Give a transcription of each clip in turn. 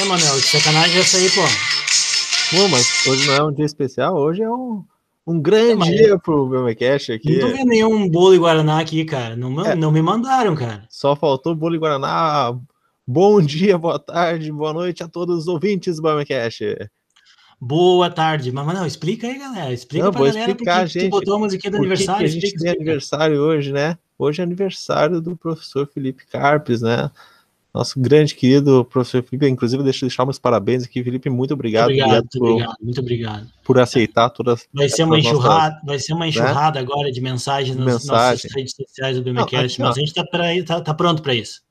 É, Manuel, que sacanagem é essa aí, pô. Bom, mas hoje não é um dia especial, hoje é um, um grande dia pro meu Cash aqui. Não tô vendo nenhum bolo e Guaraná aqui, cara. Não, é. não me mandaram, cara. Só faltou bolo e Guaraná. Bom dia, boa tarde, boa noite a todos os ouvintes do Cash. Boa tarde. Mas, não, explica aí, galera. Explica não, pra galera porque gente, tu botou a musiquinha do aniversário. A gente explica, tem explica. aniversário hoje, né? Hoje é aniversário do professor Felipe Carpes, né? Nosso grande querido professor Felipe, inclusive, deixa eu deixar meus parabéns aqui, Felipe. Muito obrigado. Obrigado, muito, por, obrigado muito obrigado. Por aceitar todas Vai ser uma enxurrada, nossas, vai ser uma né? enxurrada né? agora de mensagens nas Mensagem. nossas redes sociais do BMCast, mas a gente está tá, tá pronto para isso.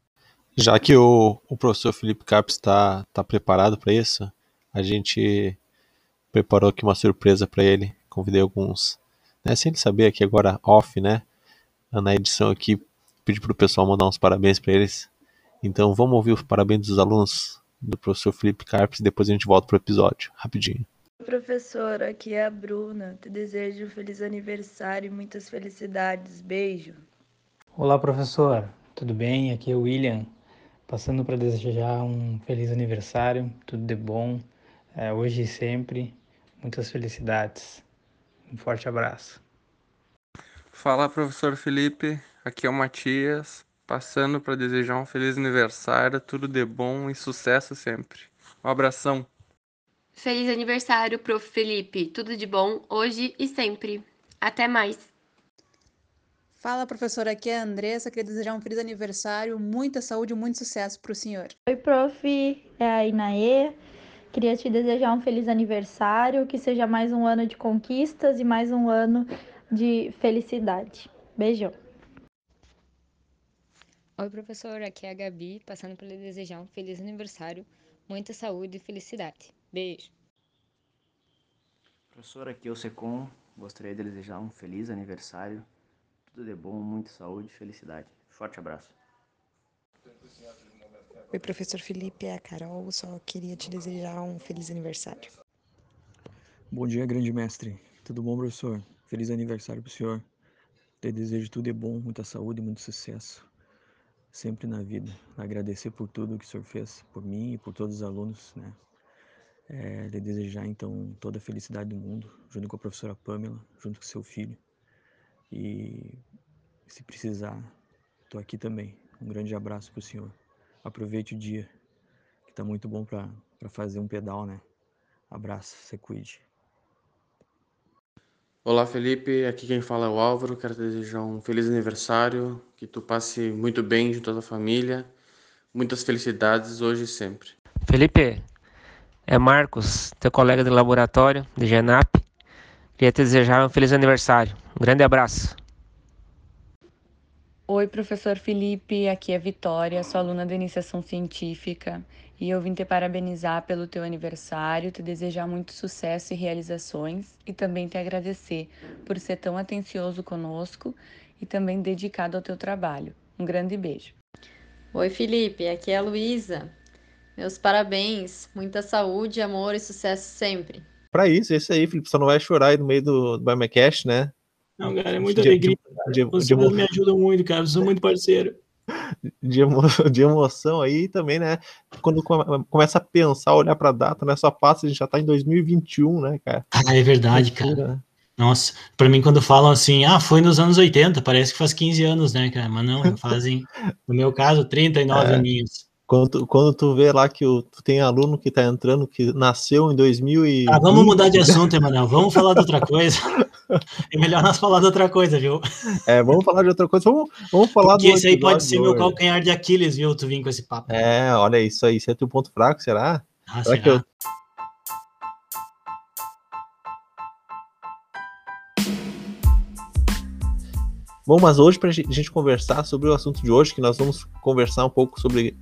Já que o, o professor Felipe Carpes está tá preparado para isso, a gente preparou aqui uma surpresa para ele. Convidei alguns, né, sem ele saber aqui agora off, né? Na edição aqui, pedi para o pessoal mandar uns parabéns para eles. Então vamos ouvir os parabéns dos alunos do professor Felipe Carpes e depois a gente volta pro episódio, rapidinho. Professor, aqui é a Bruna. Te desejo um feliz aniversário e muitas felicidades. Beijo. Olá, professor. Tudo bem? Aqui é o William. Passando para desejar um feliz aniversário, tudo de bom, é, hoje e sempre. Muitas felicidades. Um forte abraço. Fala, professor Felipe. Aqui é o Matias passando para desejar um feliz aniversário, tudo de bom e sucesso sempre. Um abração. Feliz aniversário, prof. Felipe. Tudo de bom hoje e sempre. Até mais. Fala, professora. Aqui é a Andressa. Queria desejar um feliz aniversário, muita saúde e muito sucesso para o senhor. Oi, prof. É a Inaê. Queria te desejar um feliz aniversário, que seja mais um ano de conquistas e mais um ano de felicidade. Beijão. Oi, professor, aqui é a Gabi, passando para lhe desejar um feliz aniversário, muita saúde e felicidade. Beijo. Professor, aqui é o Secom, gostaria de desejar um feliz aniversário, tudo de bom, muita saúde e felicidade. Forte abraço. Oi, professor Felipe, é a Carol, só queria te desejar um feliz aniversário. Bom dia, grande mestre. Tudo bom, professor? Feliz aniversário para o senhor. Te desejo tudo de bom, muita saúde e muito sucesso sempre na vida. Agradecer por tudo que o senhor fez por mim e por todos os alunos, né? É, de desejar então toda a felicidade do mundo, junto com a professora Pamela, junto com seu filho. E se precisar, estou aqui também. Um grande abraço para o senhor. Aproveite o dia, que está muito bom para fazer um pedal, né? Abraço, se cuide. Olá Felipe, aqui quem fala é o Álvaro. Quero te desejar um feliz aniversário, que tu passe muito bem junto à tua família, muitas felicidades hoje e sempre. Felipe, é Marcos, teu colega de laboratório de Genap. Queria te desejar um feliz aniversário. Um grande abraço. Oi, professor Felipe, aqui é Vitória, sou aluna da iniciação científica e eu vim te parabenizar pelo teu aniversário, te desejar muito sucesso e realizações e também te agradecer por ser tão atencioso conosco e também dedicado ao teu trabalho. Um grande beijo. Oi, Felipe, aqui é a Luísa. Meus parabéns, muita saúde, amor e sucesso sempre. Para isso, esse aí, Felipe, só não vai chorar aí no meio do, do Bimecast, né? Não, cara, é muita de, alegria. De, de, Vocês de, me ajudam muito, cara. Vocês são muito parceiro de, emo, de emoção aí também, né? Quando começa a pensar, olhar pra data, né? Só passa, a gente já tá em 2021, né, cara? Ah, é verdade, cara. Né? Nossa, pra mim, quando falam assim, ah, foi nos anos 80, parece que faz 15 anos, né, cara? Mas não, fazem, no meu caso, 39 é. aninhos. Quando tu, quando tu vê lá que o, tu tem aluno que tá entrando que nasceu em 2000 e... Ah, vamos mudar de assunto, Emanuel. Vamos falar de outra coisa. É melhor nós falar de outra coisa, viu? É, vamos falar de outra coisa. Vamos, vamos falar Porque do esse aí pode ser meu calcanhar de Aquiles, viu? Tu vir com esse papo. É, olha isso aí. Isso é teu ponto fraco, será? Ah, será, será? que eu... Bom, mas hoje, para a gente conversar sobre o assunto de hoje, que nós vamos conversar um pouco sobre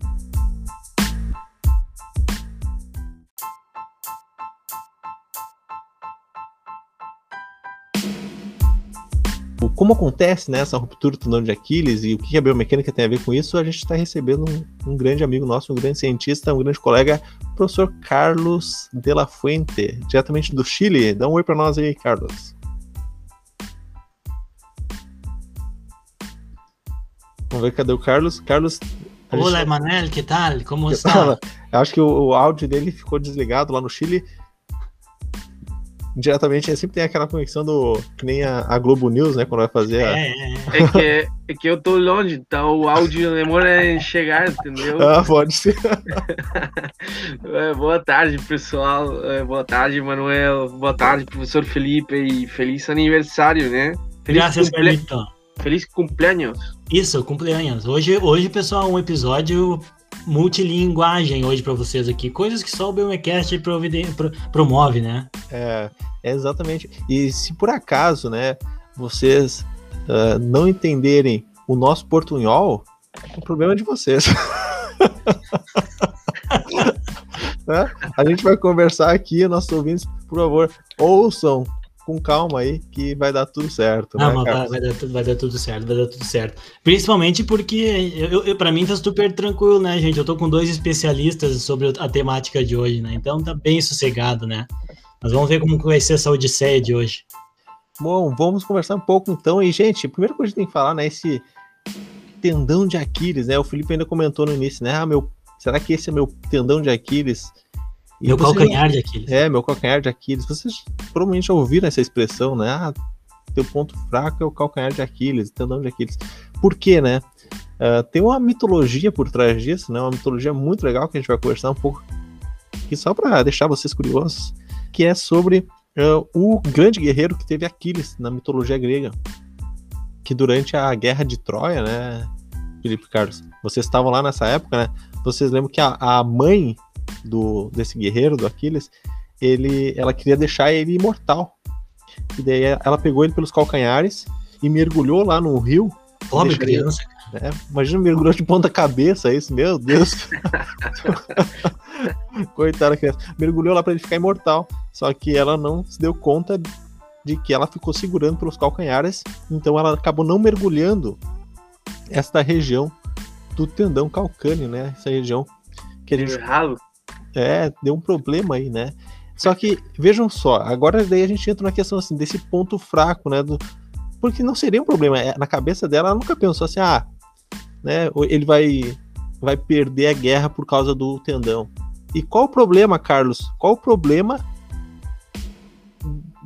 como acontece né, essa ruptura do tendão de Aquiles e o que a biomecânica tem a ver com isso, a gente está recebendo um, um, grande amigo nosso, um grande cientista, um grande colega, o professor Carlos de la Fuente, diretamente do Chile. Dá um oi para nós aí, Carlos. Vamos ver cadê o Carlos. Carlos. Olá, gente... Emanuel, que tal? Como está? Eu acho que o, o áudio dele ficou desligado lá no Chile. Diretamente, sempre tem aquela conexão do. Que nem a, a Globo News, né? Quando vai fazer a. É, é, É que, é que eu tô longe, então o áudio demora em chegar, entendeu? Ah, pode ser. É, boa tarde, pessoal. É, boa tarde, Manuel. Boa tarde, professor Felipe. E feliz aniversário, né? Feliz, Graças, cumple... Carlito. feliz cumpleaños. Isso, cumpleaños. Hoje, hoje, pessoal, um episódio multilinguagem hoje pra vocês aqui. Coisas que só o BMCast promove, né? É, é exatamente. E se por acaso, né, vocês ah, não entenderem o nosso portunhol, o problema é de vocês. Né? A gente vai conversar aqui, nossos ouvintes, por favor, ouçam com calma aí, que vai dar tudo certo. Não, né, mas vai, vai dar tudo, vai dar tudo certo, vai dar tudo certo. Principalmente porque, eu, eu, pra mim, tá super tranquilo, né, gente? Eu tô com dois especialistas sobre a temática de hoje, né? Então tá bem sossegado, né? Mas vamos ver como que vai ser essa odisseia de hoje. Bom, vamos conversar um pouco então. E, gente, a primeira coisa que a gente tem que falar, né, esse tendão de Aquiles, né? O Felipe ainda comentou no início, né? Ah, meu, será que esse é meu tendão de Aquiles? E Meu calcanhar de Aquiles. É, meu calcanhar de Aquiles. Vocês provavelmente já ouviram essa expressão, né? Ah, teu ponto fraco é o calcanhar de Aquiles, tendão de Aquiles. Por quê, né? Ah, tem uma mitologia por trás disso, né? Uma mitologia muito legal que a gente vai conversar um pouco aqui só para deixar vocês curiosos, que é sobre ah, o grande guerreiro que teve Aquiles na mitologia grega, que durante a guerra de Troia, né, Felipe Carlos, vocês estavam lá nessa época, né? Vocês lembram que a, a mãe do desse guerreiro, do Aquiles, ele, ela queria deixar ele imortal. E daí ela pegou ele pelos calcanhares e mergulhou lá no rio. Pobre Deixa ele- criança. É, imagina mergulhou de ponta cabeça isso, meu Deus. Coitada da criança. Mergulhou lá pra ele ficar imortal. Só que ela não se deu conta de que ela ficou segurando pelos calcanhares. Então ela acabou não mergulhando esta região do tendão calcâneo, né? Essa região que a gente. É, deu um problema aí, né? Só que, vejam só, agora daí a gente entra na questão assim, desse ponto fraco, né? Do... Porque não seria um problema. é, Na cabeça dela, ela nunca pensou assim, ah, né? Ele vai, vai perder a guerra por causa do tendão. E qual o problema, Carlos? Qual o problema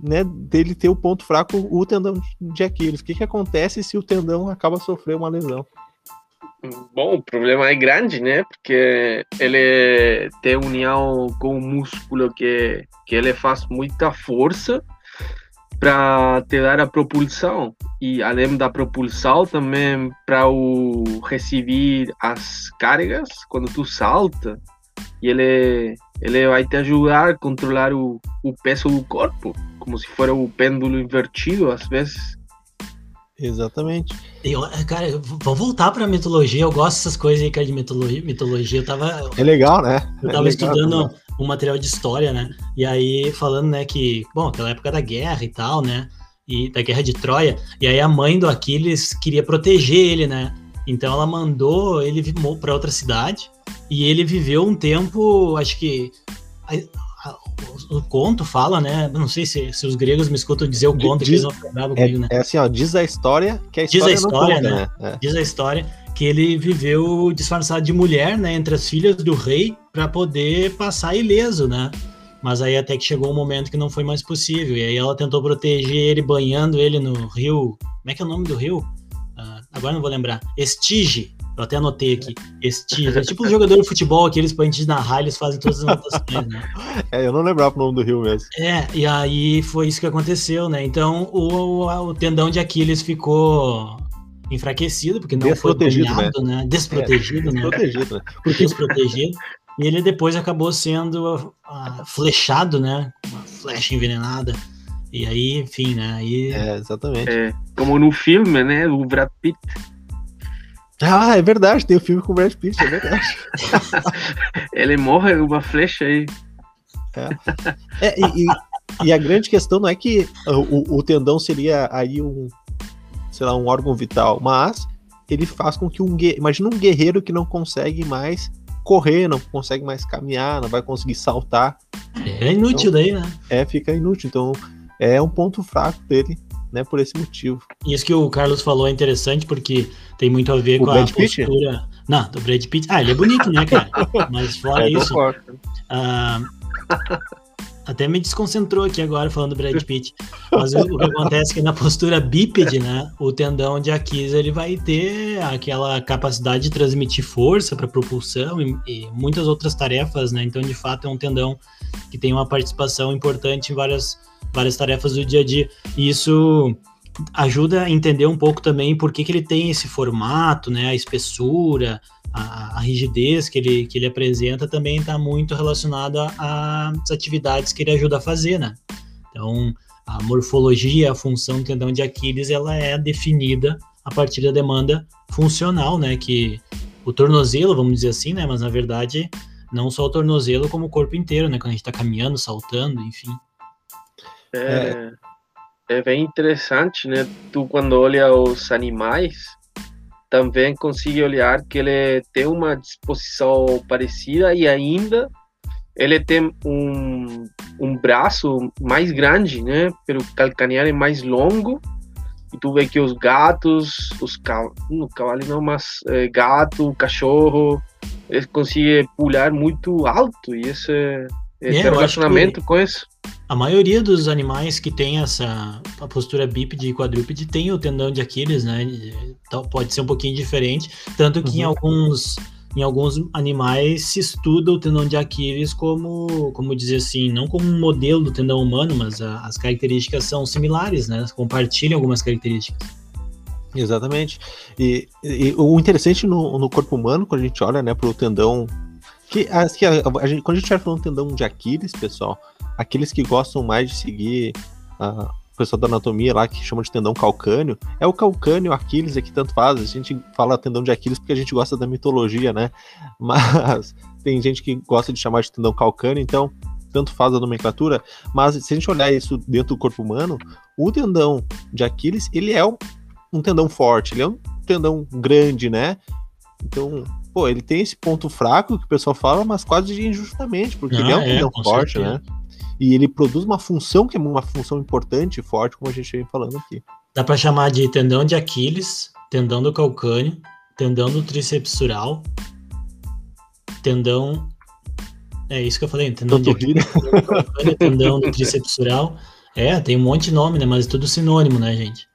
né, dele ter o ponto fraco, o tendão de Aquiles? O que, que acontece se o tendão acaba sofrendo uma lesão? Bom, o problema é grande, né? Porque ele tem união com o músculo que, que ele faz muita força para te dar a propulsão. E além da propulsão, também para o receber as cargas quando tu salta. E ele, ele vai te ajudar a controlar o, o peso do corpo, como se fosse o pêndulo invertido, às vezes. Exatamente. Eu, cara, eu- vamos voltar pra mitologia. Eu gosto dessas coisas aí, cara, de mitologia. mitologia. Eu tava, É legal, né? Eu É tava legal, estudando né? um material de história, né? E aí falando, né, que, bom, aquela época da guerra e tal, né? E da guerra de Troia. E aí a mãe do Aquiles queria proteger ele, né? Então ela mandou ele para outra cidade e ele viveu um tempo, acho que o, conto fala, né? Não sei se, se os gregos me escutam dizer o conto, que Diz- eles não bravos É, comigo, né? é assim, ó, diz a história que a Diz a história, história, não né? conta, né? É. Diz a história que ele viveu disfarçado de mulher, né, entre as filhas do rei, para poder passar ileso, né? Mas aí até que chegou um momento que não foi mais possível. E aí ela tentou proteger ele banhando ele no rio. Como é que é o nome do rio? Ah, agora não vou lembrar. Estige. Eu até anotei aqui. Estige. É tipo um jogador de futebol, aqueles pra gente narrar, eles fazem todas as anotações, né? É, eu não lembrava o nome do rio mesmo. É, e aí foi isso que aconteceu, né? Então o, o tendão de Aquiles ficou enfraquecido, porque não foi Desprotegido, banhado, né? Desprotegido, É, né? desprotegido, né? Porque desprotegido. E ele depois acabou sendo ah, flechado, né? Uma flecha envenenada. E aí, enfim, né? Aí... É, exatamente. É, como no filme, né? O Brad Pitt. Ah, é verdade, tem o filme com o Brad Pitt, é verdade. Ele morre com uma flecha aí. É, e, e- e a grande questão não é que o, o tendão seria aí um, sei lá, um órgão vital, mas ele faz com que um guerreiro, imagina um guerreiro que não consegue mais correr, não consegue mais caminhar, não vai conseguir saltar. É inútil daí, né? É, fica inútil. Então é um ponto fraco dele, né, por esse motivo. Isso que o Carlos falou é interessante porque tem muito a ver O com a Brad Pitt? postura. Não, do Brad Pitt. Ah, ele é bonito, né, cara? Mas fora É, isso. ah, até me desconcentrou aqui agora falando do Brad Pitt. Mas o, o que acontece é que na postura bípede, né? O tendão de Aquiles ele vai ter aquela capacidade de transmitir força para propulsão e, e muitas outras tarefas, né? Então, de fato, é um tendão que tem uma participação importante em várias, várias tarefas do dia a dia. E isso ajuda a entender um pouco também por que, que ele tem esse formato, né? A espessura, a, a rigidez que ele, que ele apresenta também está muito relacionada às atividades que ele ajuda a fazer, né? Então, a morfologia, a função do tendão de Aquiles, ela é definida a partir da demanda funcional, né? Que o tornozelo, vamos dizer assim, né? Mas na verdade, não só o tornozelo, como o corpo inteiro, né? Quando a gente está caminhando, saltando, enfim. É, é bem interessante, né? Tu, quando olha os animais, também consegue olhar que ele tem uma disposição parecida e ainda ele tem um, um braço mais grande, né? Pelo calcanhar é mais longo. E tu vê que os gatos, os cavalos, no cavalo não, mas é, gato, cachorro, eles conseguem pular muito alto. E esse, esse É, acho relacionamento com isso. A maioria dos animais que tem essa a postura bípede e quadrúpede tem o tendão de Aquiles, né? Então, pode ser um pouquinho diferente, tanto que em Uhum. alguns em alguns animais se estuda o tendão de Aquiles como, como dizer assim, não como um modelo do tendão humano, mas a- as características são similares, né? Compartilham algumas características. Exatamente. E, e o interessante no, no corpo humano, quando a gente olha, né, pro tendão. Que, a, a gente, quando a gente vai falando tendão de Aquiles, pessoal, aqueles que gostam mais de seguir ah, o pessoal da anatomia lá, que chama de tendão calcâneo, é o calcâneo, Aquiles, é que tanto faz. A gente fala tendão de Aquiles porque a gente gosta da mitologia, né? Mas tem gente que gosta de chamar de tendão calcâneo, então tanto faz a nomenclatura. Mas se a gente olhar isso dentro do corpo humano, o tendão de Aquiles, ele é um um tendão forte, ele é um tendão grande, né? Então, pô, ele tem esse ponto fraco que o pessoal fala, mas quase injustamente, porque ele é um Ah, é, tendão forte, certeza. né? E ele produz uma função que é uma função importante e forte, como a gente vem falando aqui. Dá para chamar de tendão de Aquiles, tendão do calcâneo, tendão do tríceps sural, tendão. É isso que eu falei, tendão de Aquiles, tendão do calcâneo, tendão do tríceps sural. É, tem um monte de nome, né? Mas é tudo sinônimo, né, gente?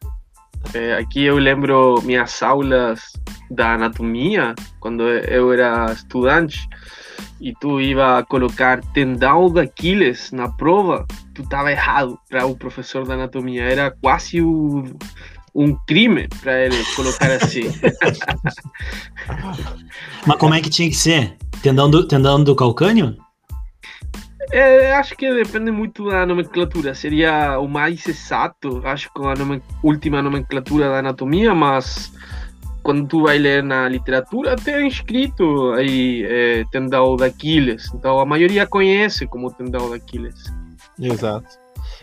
É, aqui eu lembro minhas aulas da anatomia, quando eu era estudante, e tu ia colocar tendão de Aquiles na prova, tu estava errado para o professor da anatomia. Era quase o- um crime para ele colocar assim. Mas como é que tinha que ser? Tendão do, tendão do calcâneo? É, acho que depende muito da nomenclatura. Seria o mais exato, acho, com a última nomenclatura da anatomia, mas quando tu vai ler na literatura, tem escrito aí é, tendão de Aquiles. Então a maioria conhece como tendão de Aquiles. Exato.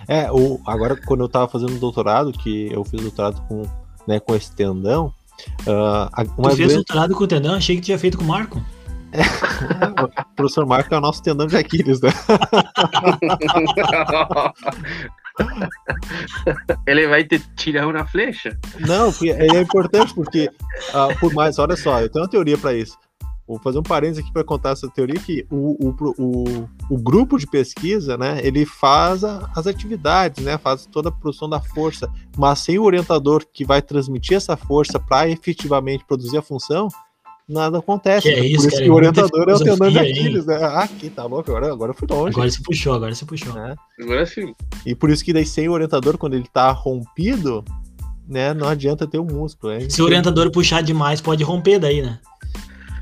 É, o, agora quando eu tava fazendo doutorado, que eu fiz doutorado com, né, com esse tendão, ah, a- Tu uma fez grande- doutorado com o tendão? Achei que tinha feito com o Marco. o professor Marco é o nosso tendão de Aquiles, né? Ele vai te tirar uma flecha. Não, ele é importante porque, ah, por mais, olha só, eu tenho uma teoria para isso. Vou fazer um parênteses aqui para contar essa teoria que o, o, o, o grupo de pesquisa, né, ele faz a- as atividades, né, faz toda a produção da força, mas sem o orientador que vai transmitir essa força para efetivamente produzir a função, nada acontece. Que é Por isso, cara, que o orientador é o tendão de hein? Aquiles, né? Ah, aqui, tá louco, agora, agora eu fui longe. Agora se puxou, agora se puxou. Agora sim. E por isso que daí sem o orientador, quando ele tá rompido, né, não adianta ter o músculo. É Se o orientador puxar demais, pode romper daí, né?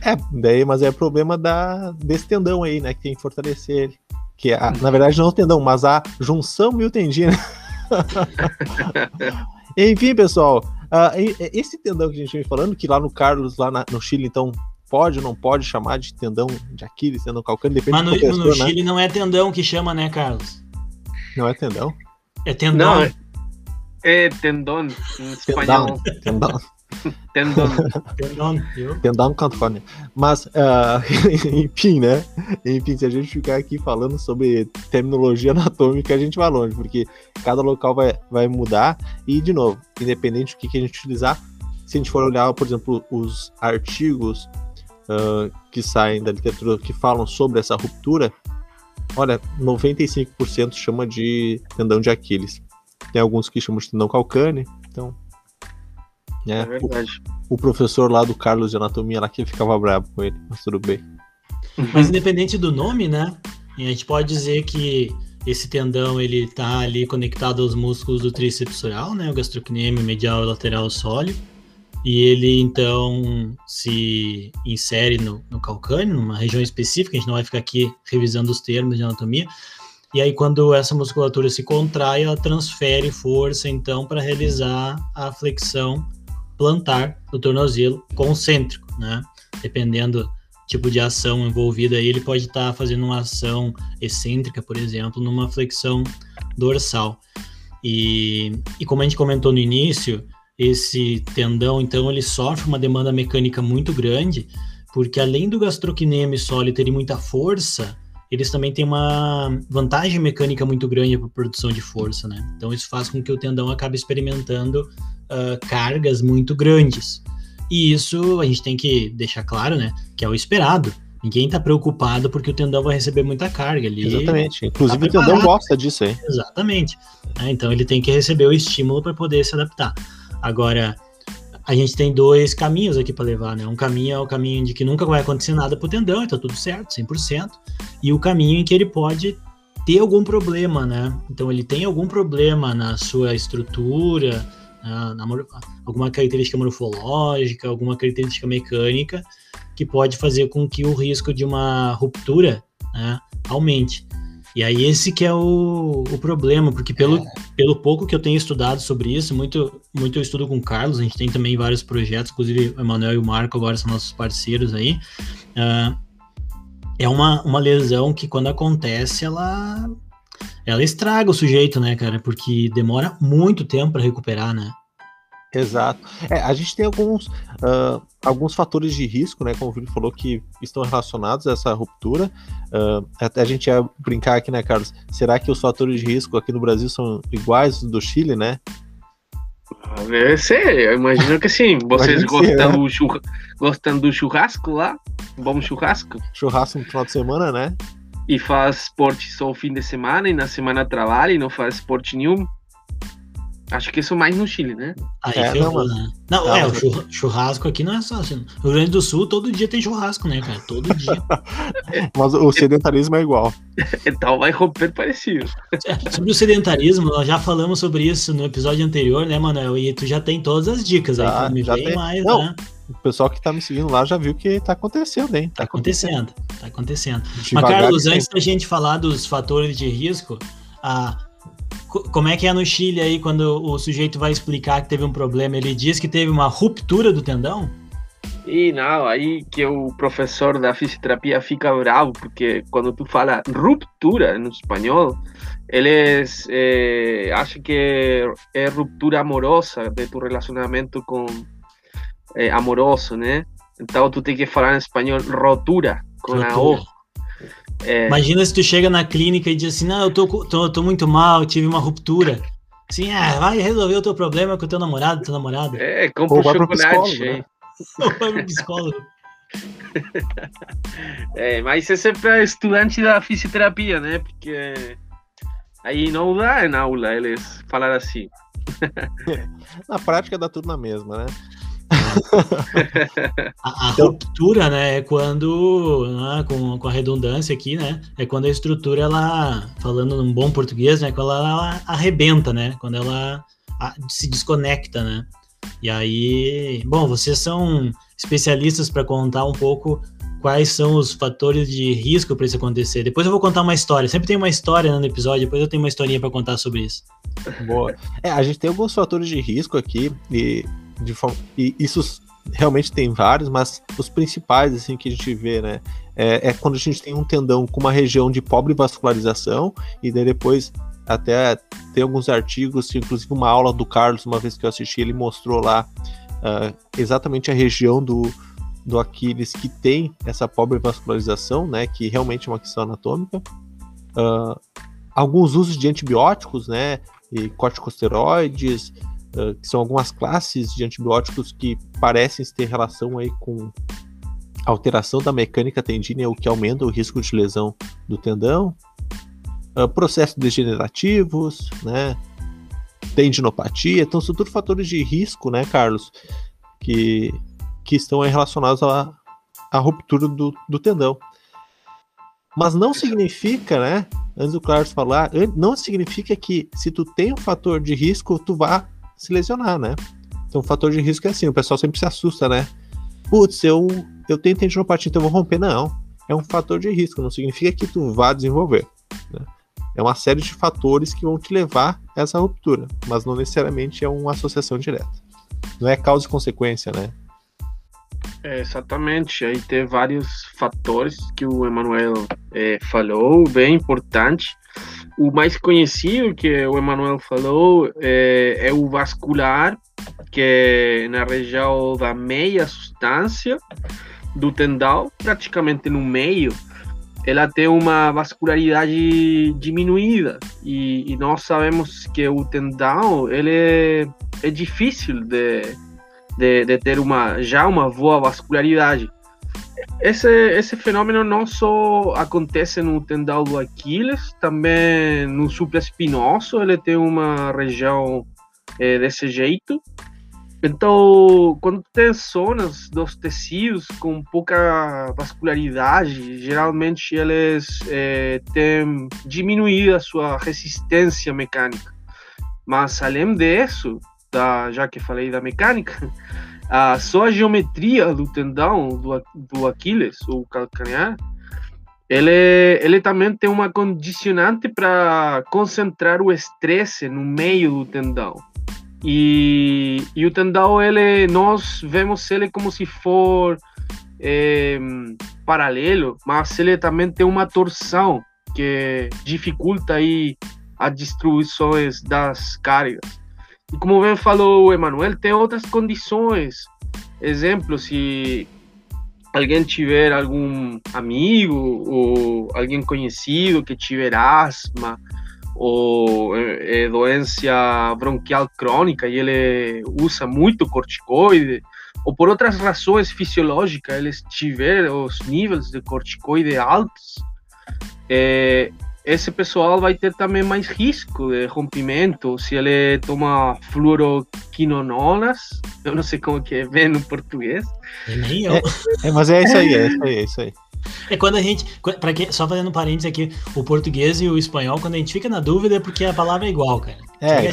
É, daí, mas é problema da, desse tendão aí, né? Que tem que fortalecer ele. Que é, a- na verdade não é o tendão, mas a junção miotendina. Enfim, pessoal, e- esse tendão que a gente vem falando, que lá no Carlos, lá na- no Chile, então, pode ou não pode chamar de tendão de Aquiles, tendão calcâneo, depende Mas do no, professor, no né? Chile não é tendão que chama, né, Carlos? Não é tendão? É tendão. Não, é, é tendão em espanhol. Tendão. Tendão. Tendão, viu? Tendão Cantone. Mas, ah, enfim, né? Enfim, se a gente ficar aqui falando sobre terminologia anatômica, a gente vai longe, porque cada local vai, vai mudar. E, de novo, independente do que, que a gente utilizar, se a gente for olhar, por exemplo, os artigos uh, que saem da literatura que falam sobre essa ruptura, olha, 95% chama de tendão de Aquiles. Tem alguns que chamam de tendão calcâneo, então. Né, É verdade. O, o professor lá do Carlos de Anatomia lá que ficava bravo com ele, mas tudo bem. Mas independente do nome, né? A gente pode dizer que esse tendão ele tá ali conectado aos músculos do tríceps psoral, né? O gastrocnêmio medial e lateral sóleo. E ele então se insere no, no calcâneo, numa região específica, a gente não vai ficar aqui revisando os termos de anatomia. E aí, quando essa musculatura se contrai, ela transfere força então para realizar a flexão plantar do tornozelo concêntrico, né? Dependendo tipo de ação envolvida aí, ele pode estar fazendo uma ação excêntrica, por exemplo, numa flexão dorsal. E, e como a gente comentou no início, esse tendão, então, ele sofre uma demanda mecânica muito grande, porque além do gastrocnêmio sólido terem muita força, eles também têm uma vantagem mecânica muito grande para produção de força, né? Então isso faz com que o tendão acabe experimentando uh, cargas muito grandes. E isso a gente tem que deixar claro, né? Que é o esperado. Ninguém está preocupado porque o tendão vai receber muita carga ali. Exatamente. Inclusive tá o tendão gosta disso aí. Exatamente. né? Então ele tem que receber o estímulo para poder se adaptar. Agora, a gente tem dois caminhos aqui para levar, né? Um caminho é o caminho de que nunca vai acontecer nada pro tendão, então tudo certo, 100%. E o caminho em que ele pode ter algum problema, né? Então ele tem algum problema na sua estrutura, na, na alguma característica morfológica, alguma característica mecânica que pode fazer com que o risco de uma ruptura né, aumente. E aí esse que é o, o problema, porque pelo, pelo pouco que eu tenho estudado sobre isso, muito, muito eu estudo com o Carlos, a gente tem também vários projetos, inclusive o Emanuel e o Marco agora são nossos parceiros aí. ah, é uma, uma lesão que quando acontece, ela, ela estraga o sujeito, né, cara? Porque demora muito tempo para recuperar, né? Exato. É, a gente tem alguns, ah, alguns fatores de risco, né? Como o Felipe falou, que estão relacionados a essa ruptura. Ah, até a gente ia brincar aqui, né, Carlos? Será que os fatores de risco aqui no Brasil são iguais do Chile, né? Deve ser, eu imagino que sim. Vocês sim, gostam, né? do churra- gostam do churrasco lá? Bom churrasco? Churrasco no final de semana, né? E faz esporte só o fim de semana e na semana trabalha e não faz esporte nenhum? Acho que isso mais no Chile, né? Aí É, ferrou, não, né? Não, não, é, o mas- churra- churrasco aqui não é só assim. No Rio Grande do Sul, todo dia tem churrasco, né, cara? Todo dia. Mas o sedentarismo é igual. Então vai romper parecido. É, sobre o sedentarismo, nós já falamos sobre isso no episódio anterior, né, Manuel? E tu já tem todas as dicas aí, Já- então me já vem tem. mais, Não, né? O pessoal que tá me seguindo lá já viu que tá acontecendo, hein? Tá acontecendo, tá acontecendo. Mas, Devagar Carlos, e antes da gente falar dos fatores de risco, a, como é que é no Chile aí, quando o sujeito vai explicar que teve um problema, ele diz que teve uma ruptura do tendão? E não, aí que o professor da fisioterapia fica bravo, porque quando tu fala ruptura no espanhol, eles eh, acham que é ruptura amorosa de tu relacionamento com eh, amoroso, né? Então tu tem que falar em espanhol rotura, com a O. É, Imagina se tu chega na clínica e diz assim, não, eu tô, tô, tô muito mal, tive uma ruptura. Assim, ah, vai resolver o teu problema com o teu namorado, teu namorado. é compra Ou vai pro chocolate né? Vai pro psicólogo. É, mas isso é para estudante da fisioterapia, né? Porque aí não dá na aula eles falar assim. Na prática dá tudo na mesma, né? A, a Então- ruptura, né, é quando, né, com, com a redundância aqui, né, é quando a estrutura, ela, falando num bom português, né, quando ela, ela arrebenta, né, quando ela a- se desconecta, né. E aí, bom, vocês são especialistas para contar um pouco quais são os fatores de risco para isso acontecer. Depois eu vou contar uma história. Sempre tem uma história né, no episódio, depois eu tenho uma historinha para contar sobre isso. Boa. É, a gente tem alguns fatores de risco aqui e, de forma, e isso realmente tem vários, mas os principais assim que a gente vê, né, é, é quando a gente tem um tendão com uma região de pobre vascularização e daí depois até tem alguns artigos, inclusive uma aula do Carlos, uma vez que eu assisti, ele mostrou lá ah, exatamente a região do, do Aquiles que tem essa pobre vascularização, né, que realmente é uma questão anatômica. Ah, alguns usos de antibióticos, né, e corticosteroides, ah, que são algumas classes de antibióticos que parecem ter relação aí com alteração da mecânica tendínea, o que aumenta o risco de lesão do tendão, uh, processos degenerativos, né? Tendinopatia, então são tudo fatores de risco, né, Carlos, que, que estão relacionados à, à ruptura do, do tendão. Mas não significa, né? Antes do Carlos falar, não significa que se tu tem um fator de risco, tu vá se lesionar, né? Então, o fator de risco é assim, o pessoal sempre se assusta, né? Putz, eu, eu tenho tendinopatia, então eu vou romper. Não, é um fator de risco, não significa que tu vá desenvolver. Né? É uma série de fatores que vão te levar a essa ruptura, mas não necessariamente é uma associação direta. Não é causa e consequência, né? É, exatamente, aí tem vários fatores que o Emanuel é, falou, bem importante. O mais conhecido que o Emanuel falou é, é, o vascular, que é na região da meia substância do tendão, praticamente no meio ela tem uma vascularidade diminuída e, e nós sabemos que o tendão ele é, é difícil de, de, de, ter uma já uma boa vascularidade. Esse, esse fenômeno não só acontece no tendão do Aquiles, também no supraespinoso ele tem uma região é, desse jeito então, quando tem zonas dos tecidos com pouca vascularidade, geralmente eles é, têm diminuído a sua resistência mecânica. Mas, além disso, da, já que falei da mecânica, a só a geometria do tendão do, do Aquiles, ou calcanhar, ele, ele também tem uma condicionante para concentrar o estresse no meio do tendão. E, e o tendão, ele, nós vemos ele como se for é, paralelo, mas ele também tem uma torção que dificulta aí as distribuições das cargas. E como bem falou o Emanuel, tem outras condições. Exemplo, se alguém tiver algum amigo ou alguém conhecido que tiver asma, ou é, doença bronquial crônica e ele usa muito corticoide, ou por outras razões fisiológicas ele tiver os níveis de corticoide altos, é, esse pessoal vai ter também mais risco de rompimento se ele toma fluoroquinononas, eu não sei como que é bem no português. Nem eu. É, é, mas é isso aí, é isso aí, é isso aí. É quando a gente. Pra quem, só fazendo um parênteses aqui, o português e o espanhol, quando a gente fica na dúvida, é porque a palavra é igual, cara. É.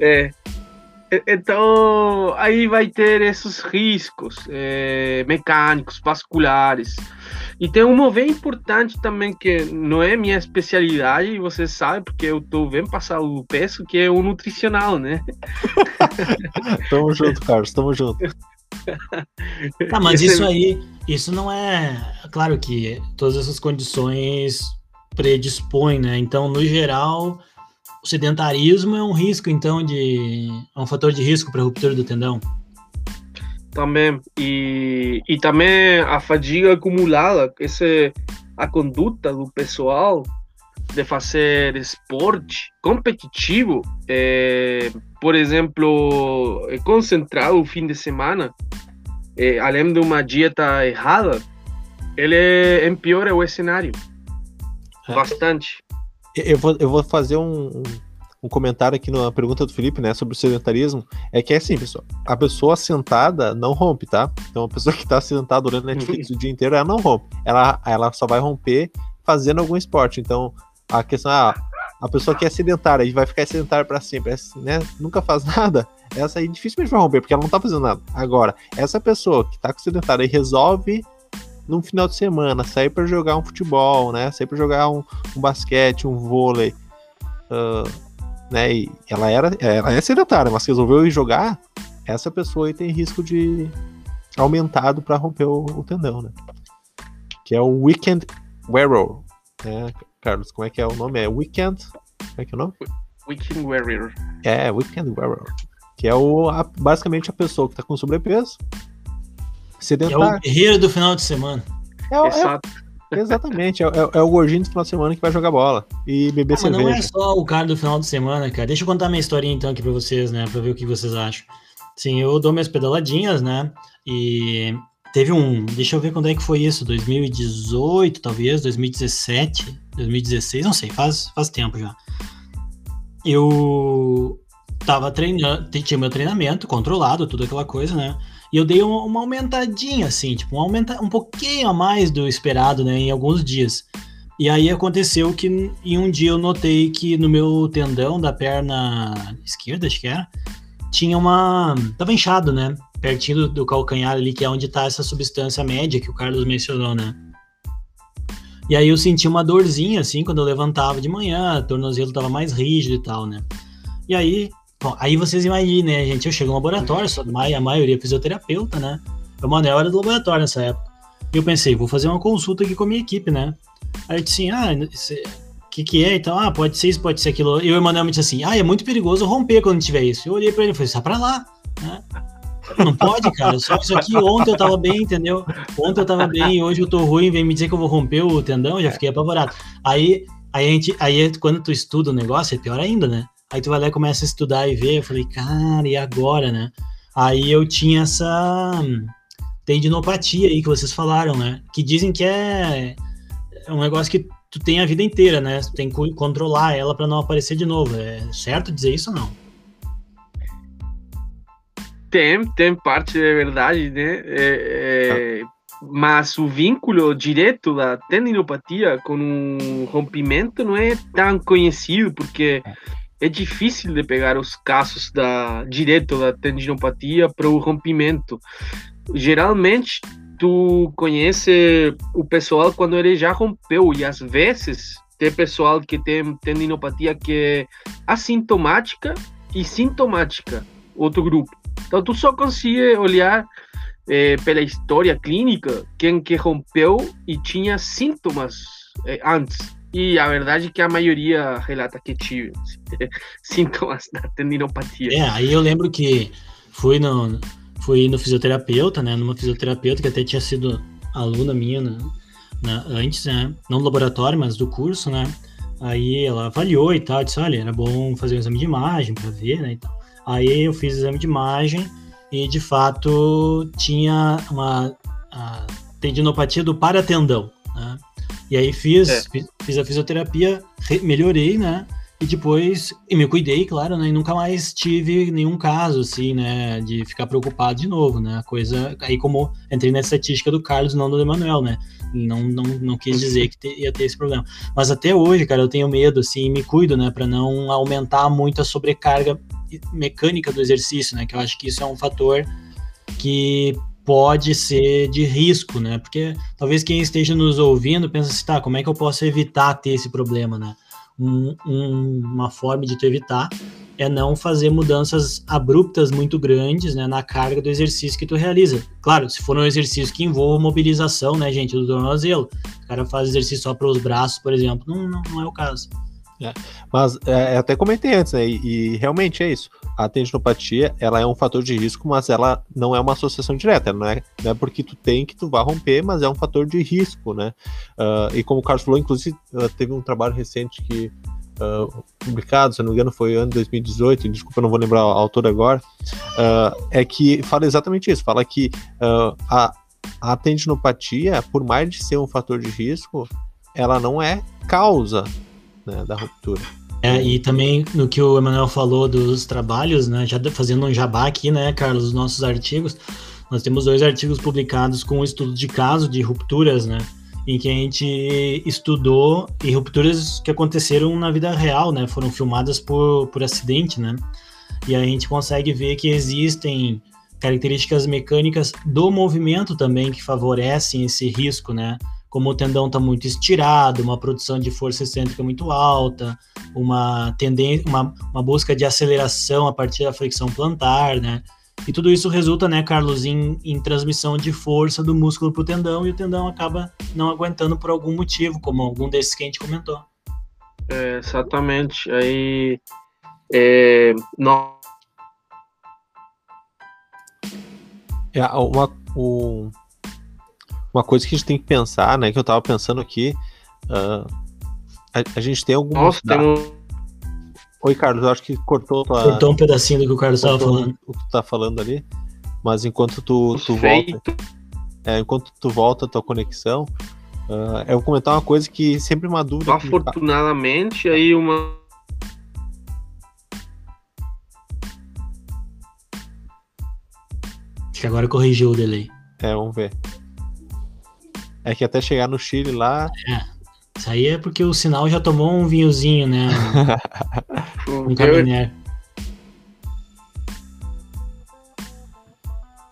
é. Então, aí vai ter esses riscos é, mecânicos, vasculares. E tem uma bem importante também, que não é minha especialidade, você sabe, porque eu tô bem passado o peso, que é o nutricional, né? tamo junto, Carlos, tamo junto. Tá, mas isso aí, isso não é. Claro que todas essas condições predispõem, né? Então, no geral, o sedentarismo é um risco, então, de. É um fator de risco para ruptura do tendão. Também. E, e também a fadiga acumulada, essa, a conduta do pessoal de fazer esporte competitivo, é, por exemplo, é concentrar o fim de semana, é, além de uma dieta errada, ele empeora o cenário é. bastante. Eu vou, eu vou fazer um, um comentário aqui na pergunta do Felipe, né, sobre o sedentarismo, é que é assim, pessoal, a pessoa sentada não rompe, tá? Então a pessoa que tá sentada olhando Netflix o dia inteiro, ela não rompe. Ela, ela só vai romper fazendo algum esporte. Então, a questão, ah, a pessoa que é sedentária e vai ficar sedentária para sempre, né? Nunca faz nada, essa aí dificilmente vai romper, porque ela não tá fazendo nada. Agora, essa pessoa que tá com sedentária e resolve num final de semana sair para jogar um futebol, né? Sair para jogar um, um, basquete, um vôlei, uh, né? E ela era, ela é sedentária, mas resolveu ir jogar, essa pessoa aí tem risco de aumentado para romper o, o, tendão, né? Que é o weekend wearer, né? Carlos, como é que é o nome? É Weekend? Como é que é o nome? Weekend Warrior. É, Weekend Warrior. Que é o, a, basicamente a pessoa que tá com sobrepeso. Sedentário. É o guerreiro do final de semana. É, Exato. É, exatamente, é, é, é, o gordinho do final de semana que vai jogar bola e beber ah, cerveja. Mas não é só o cara do final de semana, cara. Deixa eu contar minha historinha então aqui pra vocês, né? Pra ver o que vocês acham. Sim, eu dou minhas pedaladinhas, né? E teve um. Deixa eu ver quando é que foi isso. 2018, talvez, 2017, 2016, não sei, faz, faz tempo já. Eu tava treinando, tinha meu treinamento controlado, tudo aquela coisa, né? E eu dei uma, aumentadinha, assim, tipo, um, aumenta, um pouquinho a mais do esperado, né, em alguns dias. E aí aconteceu que em um dia eu notei que no meu tendão da perna esquerda, acho que era, tinha uma. Tava inchado, né? Pertinho do, do calcanhar ali, que é onde tá essa substância média que o Carlos mencionou, né? E aí eu senti uma dorzinha, assim, quando eu levantava de manhã, o tornozelo tava mais rígido e tal, né? E aí, bom, aí vocês imaginem, né, gente? Eu chego no laboratório, só a maioria é fisioterapeuta, né? Eu, mano, é hora do laboratório nessa época. E eu pensei, vou fazer uma consulta aqui com a minha equipe, né? Aí eu disse assim, ah, o que que é? Então, ah, pode ser isso, pode ser aquilo. E o Emanuel me disse assim, ah, é muito perigoso romper quando tiver isso. Eu olhei pra ele e falei, sai pra lá, né? Não pode, cara. Só isso aqui ontem eu tava bem, entendeu? Ontem eu tava bem, hoje eu tô ruim, vem me dizer que eu vou romper o tendão, já fiquei apavorado. Aí, aí, a gente, aí quando tu estuda o negócio, é pior ainda, né? Aí tu vai lá e começa a estudar e ver, eu falei, cara, e agora, né? Aí eu tinha essa tendinopatia aí que vocês falaram, né? Que dizem que é é um negócio que tu tem a vida inteira, né? Tu tem que controlar ela para não aparecer de novo. É certo dizer isso ou não? Tem, tem parte de verdade, né? É, é, mas o vínculo direto da tendinopatia com o rompimento não é tão conhecido, porque é difícil de pegar os casos da direto da tendinopatia para o rompimento. Geralmente tu conhece o pessoal quando ele já rompeu e às vezes tem pessoal que tem tendinopatia que é assintomática e sintomática, outro grupo. Então tu só consegue olhar é, pela história clínica quem que rompeu e tinha sintomas é, antes. E a verdade é que a maioria relata que tive sintomas da tendinopatia. É, aí eu lembro que fui no, fui no fisioterapeuta, né? Numa fisioterapeuta que até tinha sido aluna minha né, né, antes, né? Não do laboratório, mas do curso, né? Aí ela avaliou e tal, disse, olha, era bom fazer um exame de imagem para ver, né? Aí eu fiz o exame de imagem e de fato tinha uma tendinopatia do paratendão, né? E aí fiz, é. fiz, fiz, a fisioterapia, melhorei, né? E depois, e me cuidei, claro, né? E nunca mais tive nenhum caso, assim, né? De ficar preocupado de novo, né? A coisa. Aí, como entrei na estatística do Carlos, não do Emanuel, né? Não, não, não quis dizer que te, ia ter esse problema. Mas até hoje, cara, eu tenho medo, assim, e me cuido, né? Para não aumentar muito a sobrecarga mecânica do exercício, né? Que eu acho que isso é um fator que pode ser de risco, né? Porque talvez quem esteja nos ouvindo pensa assim, tá, como é que eu posso evitar ter esse problema, né? um, um, uma forma de tu evitar é não fazer mudanças abruptas muito grandes né, na carga do exercício que tu realiza. Claro, se for um exercício que envolva mobilização, né, gente, do tornozelo, o cara faz exercício só para os braços, por exemplo, não, não, não é o caso. É. Mas é, até comentei antes, né? E, e, realmente é isso. A tendinopatia, ela é um fator de risco, mas ela não é uma associação direta. Não é, não é porque tu tem que tu vai romper, mas é um fator de risco, né? Uh, e como o Carlos falou, inclusive, uh, teve um trabalho recente que uh, publicado, se não me engano, foi ano 2018, desculpa, não vou lembrar a autor agora, é que fala exatamente isso. Fala que a, a tendinopatia, por mais de ser um fator de risco, ela não é causa né, da ruptura. É, e também no que o Emanuel falou dos trabalhos, né, já fazendo um jabá aqui, né, Carlos, os nossos artigos, nós temos dois artigos publicados com um estudo de caso de rupturas, né, em que a gente estudou e rupturas que aconteceram na vida real, né, foram filmadas por, por acidente, né, e a gente consegue ver que existem características mecânicas do movimento também que favorecem esse risco, né, como o tendão está muito estirado, uma produção de força excêntrica muito alta, uma tendência, uma, uma busca de aceleração a partir da flexão plantar, né? E tudo isso resulta, né, Carlos, em, em transmissão de força do músculo para o tendão e o tendão acaba não aguentando por algum motivo, como algum desses que a gente comentou. É, exatamente. Aí, é, não... é uma, o, uma coisa que a gente tem que pensar, né? Que eu tava pensando aqui. Uh, a, a, gente tem algum. Nossa, tem um... Oi, Carlos, eu acho que cortou tua... Cortou um pedacinho do que o Carlos estava falando. O que tu tá falando ali. Mas enquanto tu, tu volta. é, enquanto tu volta a tua conexão, uh, eu vou comentar uma coisa que sempre uma dúvida. Afortunadamente, aí uma. Acho que agora corrigiu o delay. É, vamos ver. É que até chegar no Chile lá. É. Isso aí é porque o sinal já tomou um vinhozinho, né? um cabiné.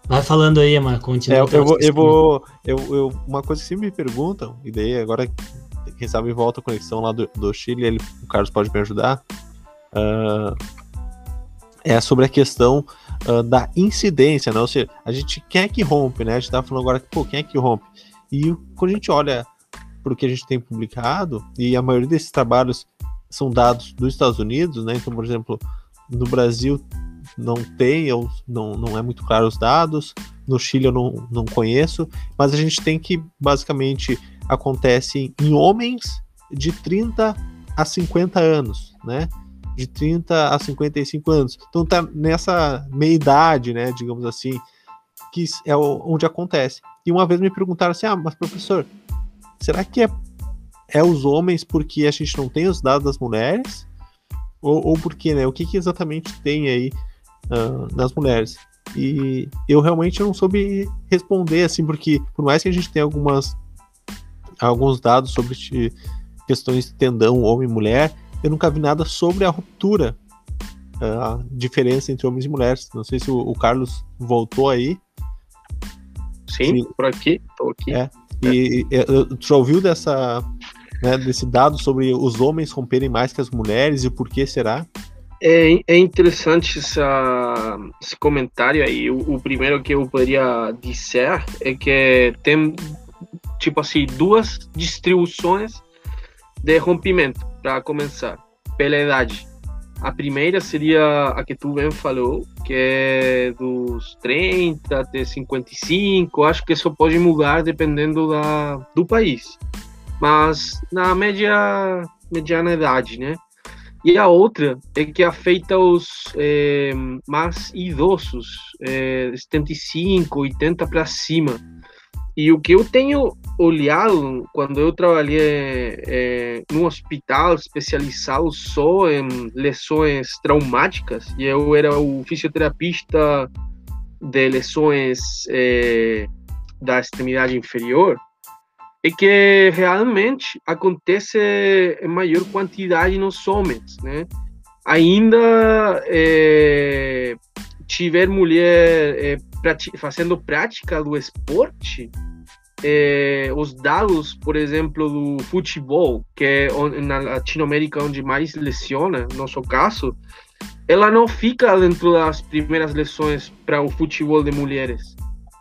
Vai falando aí, Amar, continua. É, eu, vou, eu vou. Eu, eu, uma coisa que sempre me perguntam, e daí agora, quem sabe volta a conexão lá do, do Chile, ele, o Carlos pode me ajudar. Uh, é sobre a questão uh, da incidência, né? Ou seja, a gente quem é que rompe, né? A gente tá falando agora, pô, quem é que rompe? E quando a gente olha para o que a gente tem publicado, e a maioria desses trabalhos são dados dos Estados Unidos, né? Então, por exemplo, no Brasil não tem, eu, não, não é muito claro os dados. No Chile eu não, não conheço, mas a gente tem que basicamente acontece em homens de 30 a 50 anos, né? De 30 a 55 anos. Então tá nessa meia idade, né, digamos assim, que é onde acontece. E uma vez me perguntaram assim: "Ah, mas professor, será que é é os homens porque a gente não tem os dados das mulheres? Ou, ou porque, né? O que, que exatamente tem aí uh, nas mulheres. E eu realmente não soube responder, assim, porque por mais que a gente tenha algumas alguns dados sobre questões de tendão homem-mulher, eu nunca vi nada sobre a ruptura, a diferença entre homens e mulheres. Não sei se o Carlos voltou aí. Sim, Sim. por aqui, estou aqui. É. E, e tu já ouviu dessa, né, desse dado sobre os homens romperem mais que as mulheres e o porquê será? É, é interessante essa, esse comentário aí. O, o, primeiro que eu poderia dizer é que tem, tipo assim, duas distribuições de rompimento, para começar, pela idade. A primeira seria a que tu bem falou, que é dos 30 até 55. Acho que isso pode mudar dependendo da, do país. Mas na média, mediana idade, né? E a outra é que afeta os é, mais idosos, é, 75, 80 para cima. E o que eu tenho olhado quando eu trabalhei é, hospital especializado só em lesões traumáticas, e eu era o fisioterapeuta de lesões é, da extremidade inferior, é que realmente acontece em maior quantidade nos homens, né? Ainda é, tiver mulher é, fazendo prática do esporte, é, os dados, por exemplo, do futebol, que é na Latinoamérica onde mais lesiona, no nosso caso, ela não fica dentro das primeiras lesões para o futebol de mulheres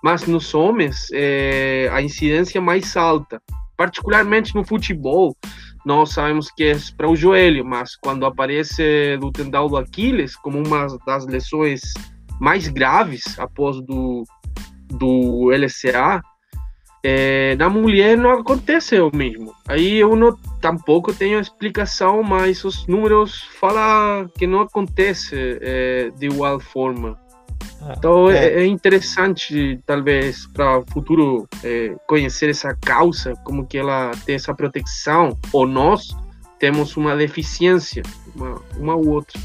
mas nos homens é, a incidência é mais alta, particularmente no futebol. Nós sabemos que é para o joelho, mas quando aparece do tendão do Aquiles como uma das lesões mais graves após do do LCA, é, na mulher não acontece o mesmo. Aí eu não, tampouco tenho explicação, mas os números falam que não acontece é, de igual forma. Então é, é, é interessante, talvez, para o futuro é, conhecer essa causa, como que ela tem essa proteção, ou nós temos uma deficiência, uma, uma ou outra.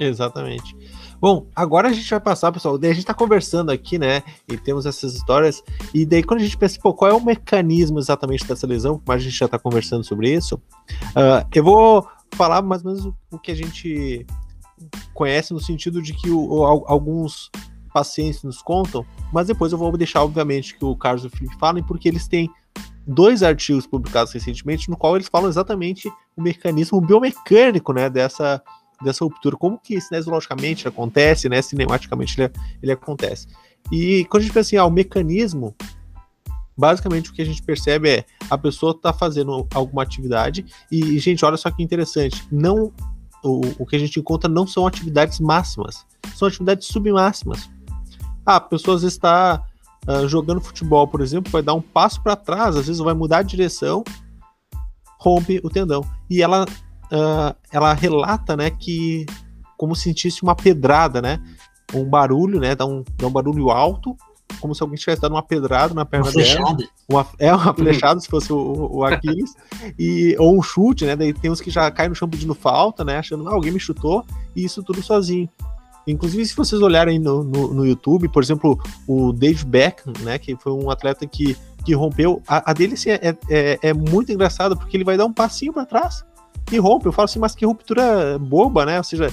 Exatamente. Bom, agora a gente vai passar, pessoal. Daí a gente tá conversando aqui, né? E temos essas histórias. E daí, quando a gente pensa, pô, qual é o mecanismo exatamente dessa lesão? Mas a gente já tá conversando sobre isso. Uh, eu vou falar mais ou menos o, que a gente conhece no sentido de que o, o, alguns pacientes nos contam, mas depois eu vou deixar, obviamente, que o Carlos e o Felipe falem, porque eles têm dois artigos publicados recentemente no qual eles falam exatamente o mecanismo biomecânico né, dessa, dessa ruptura, como que cinesiologicamente acontece, né, cinematicamente ele, ele acontece. E quando a gente pensa assim, ah, o mecanismo, basicamente o que a gente percebe é a pessoa está fazendo alguma atividade e, gente, olha só que interessante, não o, o que a gente encontra não são atividades máximas, são atividades submáximas. Ah, a pessoa às vezes está uh, ah, jogando futebol, por exemplo, vai dar um passo para trás, às vezes vai mudar de direção, rompe o tendão. E ela, uh, ela relata, né, que como sentisse uma pedrada, né, um barulho, né, dá um, dá um barulho alto como se alguém tivesse dado uma pedrada na perna Uma dela. flechada. Uma, é uma flechada, se fosse o, o Aquiles. e, ou um chute, né? Daí tem uns que já caem no chão pedindo falta, né? Achando, ah, alguém me chutou, e isso tudo sozinho. Inclusive, se vocês olharem no, no, no YouTube, por exemplo, o Dave Beckham, né? Que foi um atleta que, que rompeu. A, a dele assim, é, é, é muito engraçado, porque ele vai dar um passinho para trás e rompe. Eu falo assim, mas que ruptura boba, né? Ou seja,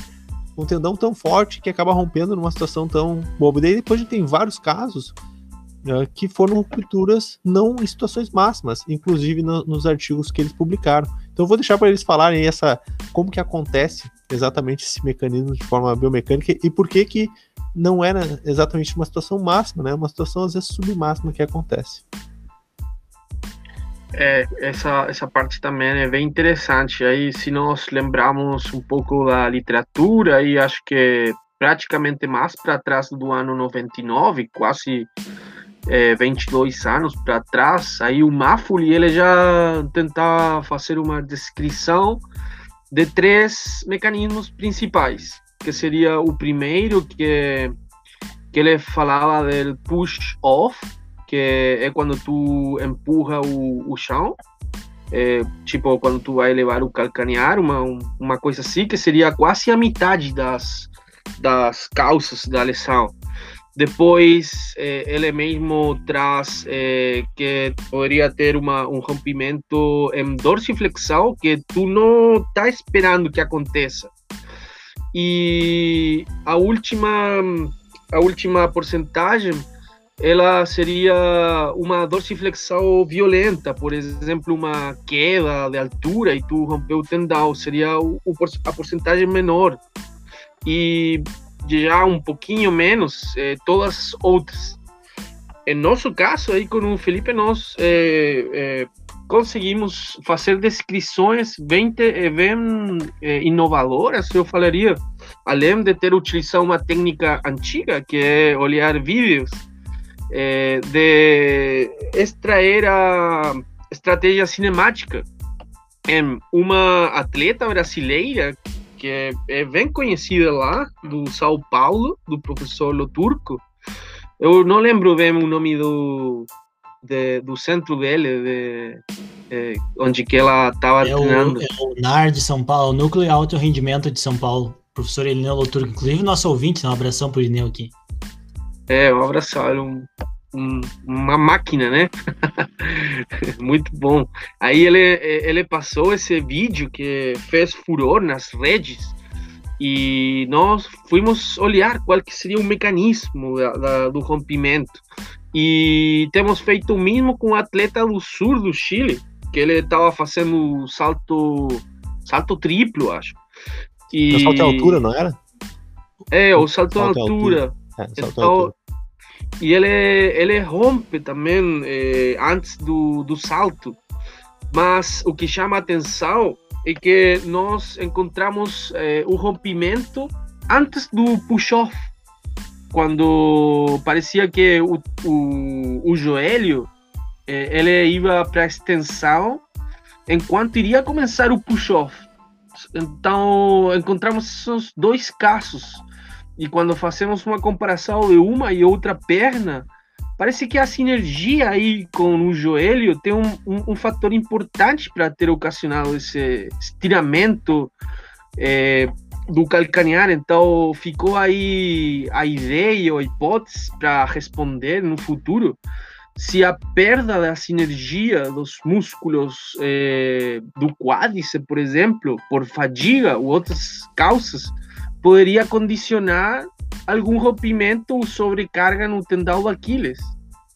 um tendão tão forte que acaba rompendo numa situação tão boba. Daí depois a gente tem vários casos uh, que foram rupturas não em situações máximas, inclusive no, nos artigos que eles publicaram. Então eu vou deixar para eles falarem essa como que acontece exatamente esse mecanismo de forma biomecânica e por que que não era exatamente uma situação máxima, né? Uma situação às vezes submáxima que acontece. É, essa, essa parte também é bem interessante. Aí, se nós lembrarmos um pouco da literatura, aí acho que praticamente mais para trás do ano 99, quase é, 22 anos para trás, aí o Maffoli ele já tentava fazer uma descrição de três mecanismos principais, que seria o primeiro que que ele falava do push off, que é quando tu empurra o, o chão, é, tipo quando tu vai levar o calcanear, uma, uma coisa assim, que seria quase a metade das, das causas da lesão. Depois, é, ele mesmo traz é, que poderia ter uma, um rompimento em dorsiflexão que tu não está esperando que aconteça. E a última, a última porcentagem ela seria uma dorsiflexão violenta, por exemplo, uma queda de altura e tu rompeu o tendão, seria o, o, a porcentagem menor. E já um pouquinho menos eh, todas as outras. Em nosso caso, aí com o Felipe, nós eh, eh, conseguimos fazer descrições bem, bem inovadoras, eu falaria, além de ter utilizado uma técnica antiga, que é olhar vídeos eh, de extrair a estratégia cinemática em uma atleta brasileira que é, é, bem conhecida lá, do São Paulo, do professor Loturco. Eu não lembro bem o nome do, de, do centro dele, de, de, onde que ela estava é treinando. O, é o NAR de São Paulo, Núcleo Alto Rendimento de São Paulo. Professor Elineu Loturco, inclusive nosso ouvinte, um abração pro Irineu aqui. É, um abraço, um, um, uma máquina, né? Muito bom. Aí ele, ele passou esse vídeo que fez furor nas redes e nós fomos olhar qual que seria o mecanismo da, da, do rompimento. E temos feito o mesmo com o atleta do sul do Chile, que ele estava fazendo salto salto triplo, acho. E... O salto de altura, não era? É, o salto, salto altura. altura. É, então. E ele, ele rompe também eh, antes do, do salto. Mas o que chama atenção é que nós encontramos eh, o rompimento antes do push-off. Quando parecia que o, o, o joelho eh, ele ia para a extensão enquanto iria começar o push-off. Então encontramos esses dois casos e quando fazemos uma comparação de uma e outra perna, parece que a sinergia aí com o joelho tem um, um, um fator importante para ter ocasionado esse estiramento é, do calcanhar. Então, ficou aí a ideia ou a hipótese para responder no futuro se a perda da sinergia dos músculos é, do quádriceps, por exemplo, por fadiga ou outras causas, poderia condicionar algum rompimento ou sobrecarga no tendão do Aquiles,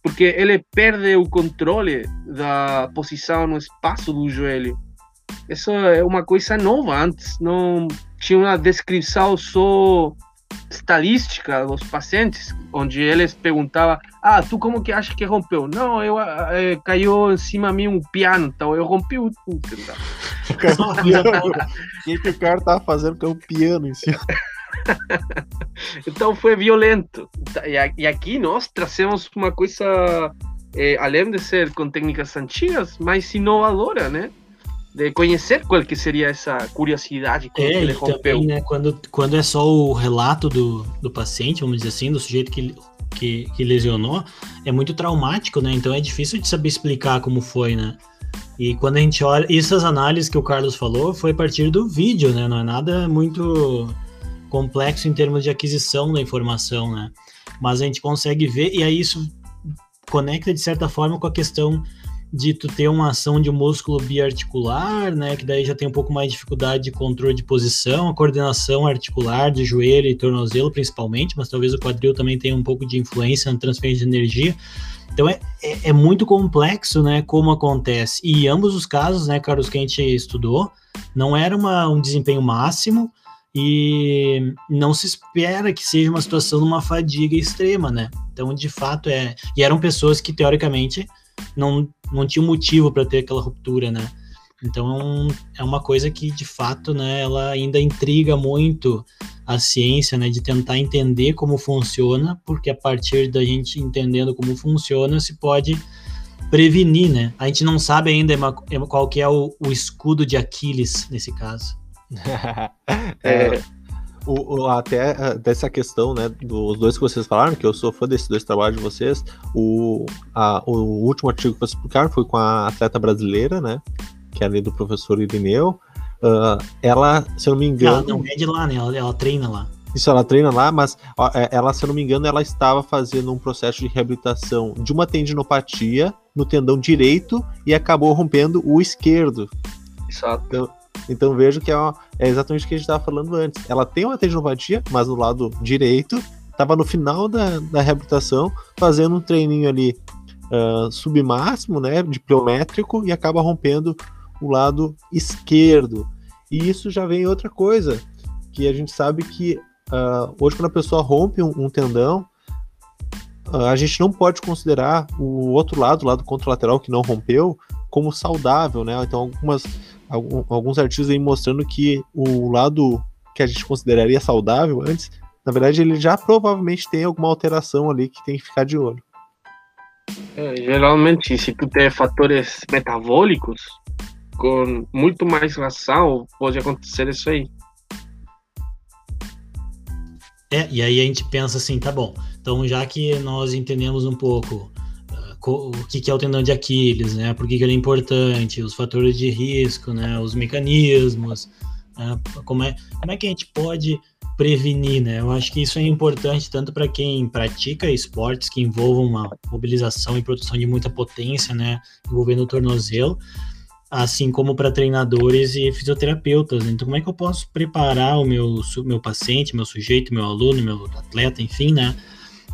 porque ele perde o controle da posição no espaço do joelho. Isso é uma coisa nova. Antes não tinha uma descrição só estadística dos pacientes, onde eles perguntavam: Ah, tu como que acha que rompeu? Não, eu é, caiu em cima de mim um piano, então eu rompi o tendão. O que, o cara tava fazendo com o piano em cima? então foi violento. E aqui nós trazemos uma coisa, é, além de ser com técnicas antigas, mais inovadora, né? De conhecer qual que seria essa curiosidade com é, que ele rompeu. Também, né, quando, quando é só o relato do, do paciente, vamos dizer assim, do sujeito que, que, que lesionou, é muito traumático, né? Então é difícil de saber explicar como foi, né? E quando a gente olha, essas análises que o Carlos falou foi a partir do vídeo, né? Não é nada muito complexo em termos de aquisição da informação, né? Mas a gente consegue ver, e aí isso conecta de certa forma com a questão de tu ter uma ação de músculo biarticular, né, que daí já tem um pouco mais de dificuldade de controle de posição, a coordenação articular de joelho e tornozelo principalmente, mas talvez o quadril também tenha um pouco de influência na transferência de energia. Então é, é, é muito complexo, né, como acontece. E ambos os casos, né, Carlos, que a gente estudou, não era uma, um desempenho máximo, e não se espera que seja uma situação de uma fadiga extrema, né? Então, de fato, é. E eram pessoas que, teoricamente, não, não tinham motivo para ter aquela ruptura, né? Então, é uma coisa que, de fato, né, ela ainda intriga muito a ciência, né, de tentar entender como funciona, porque a partir da gente entendendo como funciona, se pode prevenir, né? A gente não sabe ainda qual que é o, o escudo de Aquiles nesse caso. é, o, o, até uh, dessa questão, né, dos dois que vocês falaram, que eu sou fã desses dois trabalhos de vocês, o, a, o último artigo que vocês publicaram foi com a atleta brasileira, né, que é ali do professor Irineu, uh, ela, se eu não me engano... Ela não é de lá, né, ela, ela treina lá. Isso, ela treina lá, mas ó, é, ela, se eu não me engano, ela estava fazendo um processo de reabilitação de uma tendinopatia no tendão direito e acabou rompendo o esquerdo. Exato. Então, então vejo que é, uma, é exatamente o que a gente estava falando antes. Ela tem uma tendinopatia, mas no lado direito, estava no final da, da reabilitação, fazendo um treininho ali uh, submáximo, né, de pliométrico, e acaba rompendo o lado esquerdo. E isso já vem outra coisa, que a gente sabe que uh, hoje quando a pessoa rompe um, um tendão, uh, a gente não pode considerar o outro lado, o lado contralateral que não rompeu, como saudável, né? Então algumas alguns artigos aí mostrando que o lado que a gente consideraria saudável antes, na verdade, ele já provavelmente tem alguma alteração ali que tem que ficar de olho. É, geralmente, se tu tem fatores metabólicos, com muito mais razão pode acontecer isso aí. É, e aí a gente pensa assim, tá bom, então já que nós entendemos um pouco o que, é o tendão de Aquiles, né? Por que, que ele é importante, os fatores de risco, né? Os mecanismos, né? como, é, como é que a gente pode prevenir, né? Eu acho que isso é importante tanto para quem pratica esportes que envolvam uma mobilização e produção de muita potência, né? Envolvendo o tornozelo, assim como para treinadores e fisioterapeutas. Então, como é que eu posso preparar o meu, meu paciente, meu sujeito, meu aluno, meu atleta, enfim, né?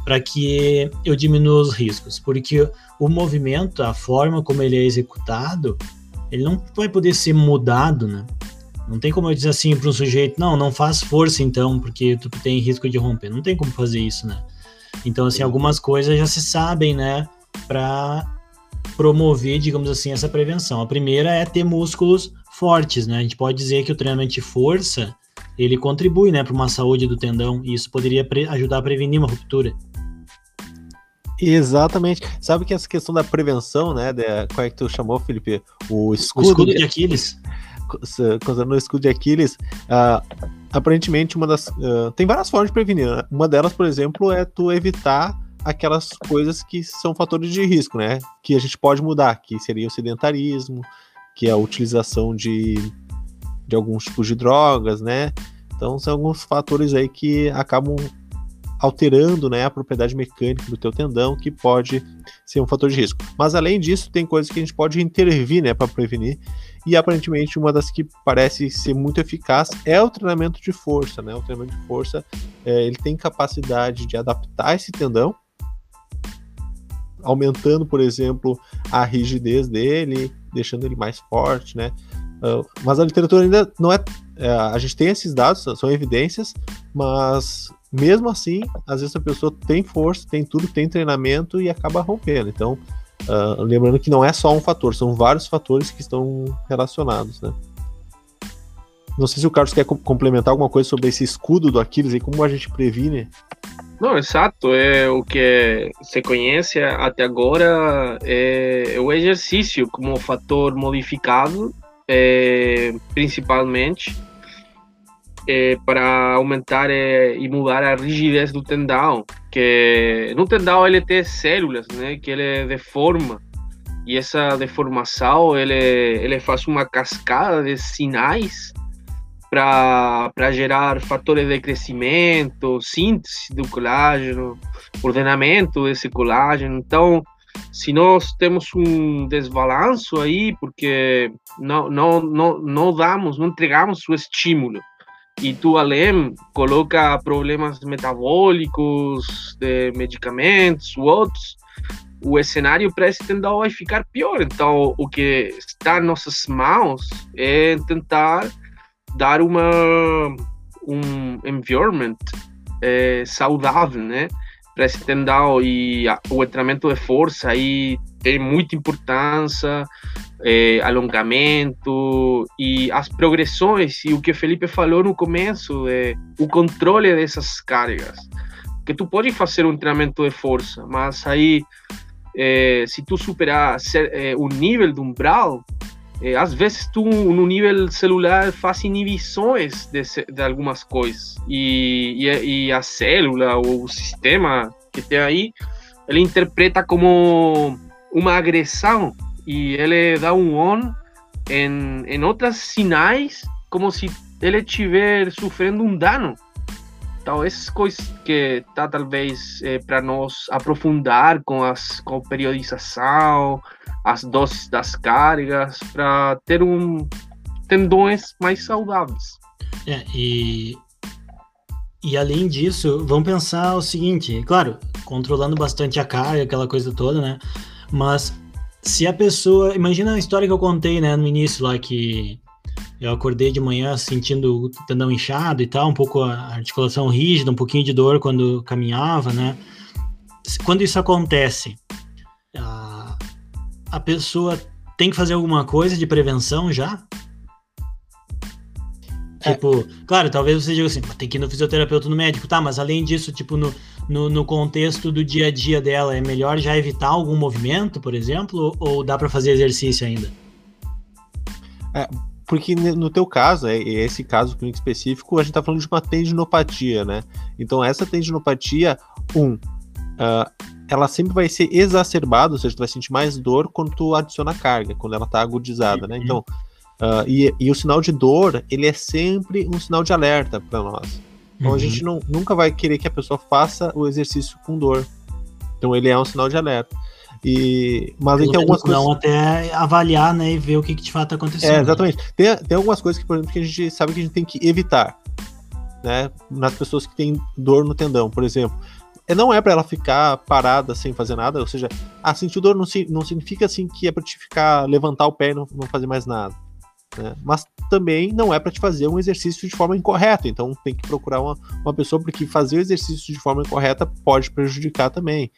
Para que eu diminua os riscos, porque o movimento, a forma como ele é executado, ele não vai poder ser mudado, né? Não tem como eu dizer assim para um sujeito, não, não faz força então, porque tu tem risco de romper. Não tem como fazer isso, né? Então, assim, algumas coisas já se sabem, né, para promover, digamos assim, essa prevenção. A primeira é ter músculos fortes, né? A gente pode dizer que o treinamento de força, ele contribui, né, para uma saúde do tendão, e isso poderia ajudar a prevenir uma ruptura. Exatamente. Sabe que essa questão da prevenção, né? De, qual é que tu chamou, Felipe? O escudo, o escudo de Aquiles. Considerando o escudo de Aquiles, uh, aparentemente uma das. Uh, tem várias formas de prevenir. Né? Uma delas, por exemplo, é tu evitar aquelas coisas que são fatores de risco, né? Que a gente pode mudar, que seria o sedentarismo, que é a utilização de, de alguns tipos de drogas, né? Então são alguns fatores aí que acabam alterando né, a propriedade mecânica do teu tendão, que pode ser um fator de risco. Mas além disso, tem coisas que a gente pode intervir né, para prevenir, e aparentemente uma das que parece ser muito eficaz é o treinamento de força. Né? O treinamento de força é, ele tem capacidade de adaptar esse tendão, aumentando, por exemplo, a rigidez dele, deixando ele mais forte, né? Uh, mas a literatura ainda não é, é, A gente tem esses dados, são evidências, mas mesmo assim, às vezes a pessoa tem força, tem tudo, tem treinamento e acaba rompendo. Então, uh, lembrando que não é só um fator, são vários fatores que estão relacionados, né? Não sei se o Carlos quer complementar alguma coisa sobre esse escudo do Aquiles e como a gente previne. Não, exato. É o que se conhece até agora é o exercício como fator modificado, é, principalmente é, para aumentar é, e mudar a rigidez do tendão, que no tendão ele tem células, né, que ele deforma e essa deformação ele ele faz uma cascada de sinais para gerar fatores de crescimento, síntese do colágeno, ordenamento desse colágeno. Então, se nós temos um desbalanço aí, porque não, não, não, não damos, não entregamos o estímulo, e tu além coloca problemas metabólicos, de medicamentos, outros, o cenário para esse tendão vai ficar pior. Então, o que está em nossas mãos é tentar dar uma um environment é, saudável, né? Para esse tendão e a, o treinamento de força aí tem muita importância, é, alongamento e as progressões e o que o Felipe falou no começo, o controle dessas cargas. Que tu pode fazer um treinamento de força, mas aí é, se tu superar é, o nível do umbral, às vezes tu no nível celular faz inibições de, de algumas coisas e, e, e, a célula ou o sistema que tem aí ele interpreta como uma agressão e ele dá um on em, em outras sinais como se ele estiver sofrendo um dano então, essas coisas que tá talvez é, para nós aprofundar com as com periodização, as doses das cargas, para ter um tendões mais saudáveis. É, e e além disso, vamos pensar o seguinte, claro, controlando bastante a carga, aquela coisa toda, né? Mas se a pessoa, imagina a história que eu contei, né, no início lá que eu acordei de manhã sentindo o tendão inchado e tal, um pouco a articulação rígida, um pouquinho de dor quando caminhava, né? Quando isso acontece, a, a pessoa tem que fazer alguma coisa de prevenção já? É. Tipo, claro, talvez você diga assim, tem que ir no fisioterapeuta no médico, tá? Mas além disso, tipo, no, no, no, contexto do dia a dia dela, é melhor já evitar algum movimento, por exemplo, ou dá para fazer exercício ainda? É, porque no teu caso, é, esse caso clínico específico, a gente tá falando de uma tendinopatia, né? Então, essa tendinopatia, um, uh, ela sempre vai ser exacerbada, ou seja, tu vai sentir mais dor quando tu adiciona carga, quando ela tá agudizada, né? Então, uh, e, e, o sinal de dor, ele é sempre um sinal de alerta para nós. Então, uhum. a gente não, nunca vai querer que a pessoa faça o exercício com dor. Então, ele é um sinal de alerta. E, mas tem algumas coisas. Não, até avaliar, né, e ver o que, que de fato está acontecendo. É, exatamente. Tem, tem algumas coisas que, por exemplo, que a gente sabe que a gente tem que evitar, né, nas pessoas que têm dor no tendão, por exemplo. É, não é para ela ficar parada sem fazer nada, ou seja, ah, sentir dor não, não significa assim que é para te ficar, levantar o pé e não, não fazer mais nada. Né? Mas também não é para te fazer um exercício de forma incorreta, então tem que procurar uma, uma pessoa, porque fazer o exercício de forma incorreta pode prejudicar também.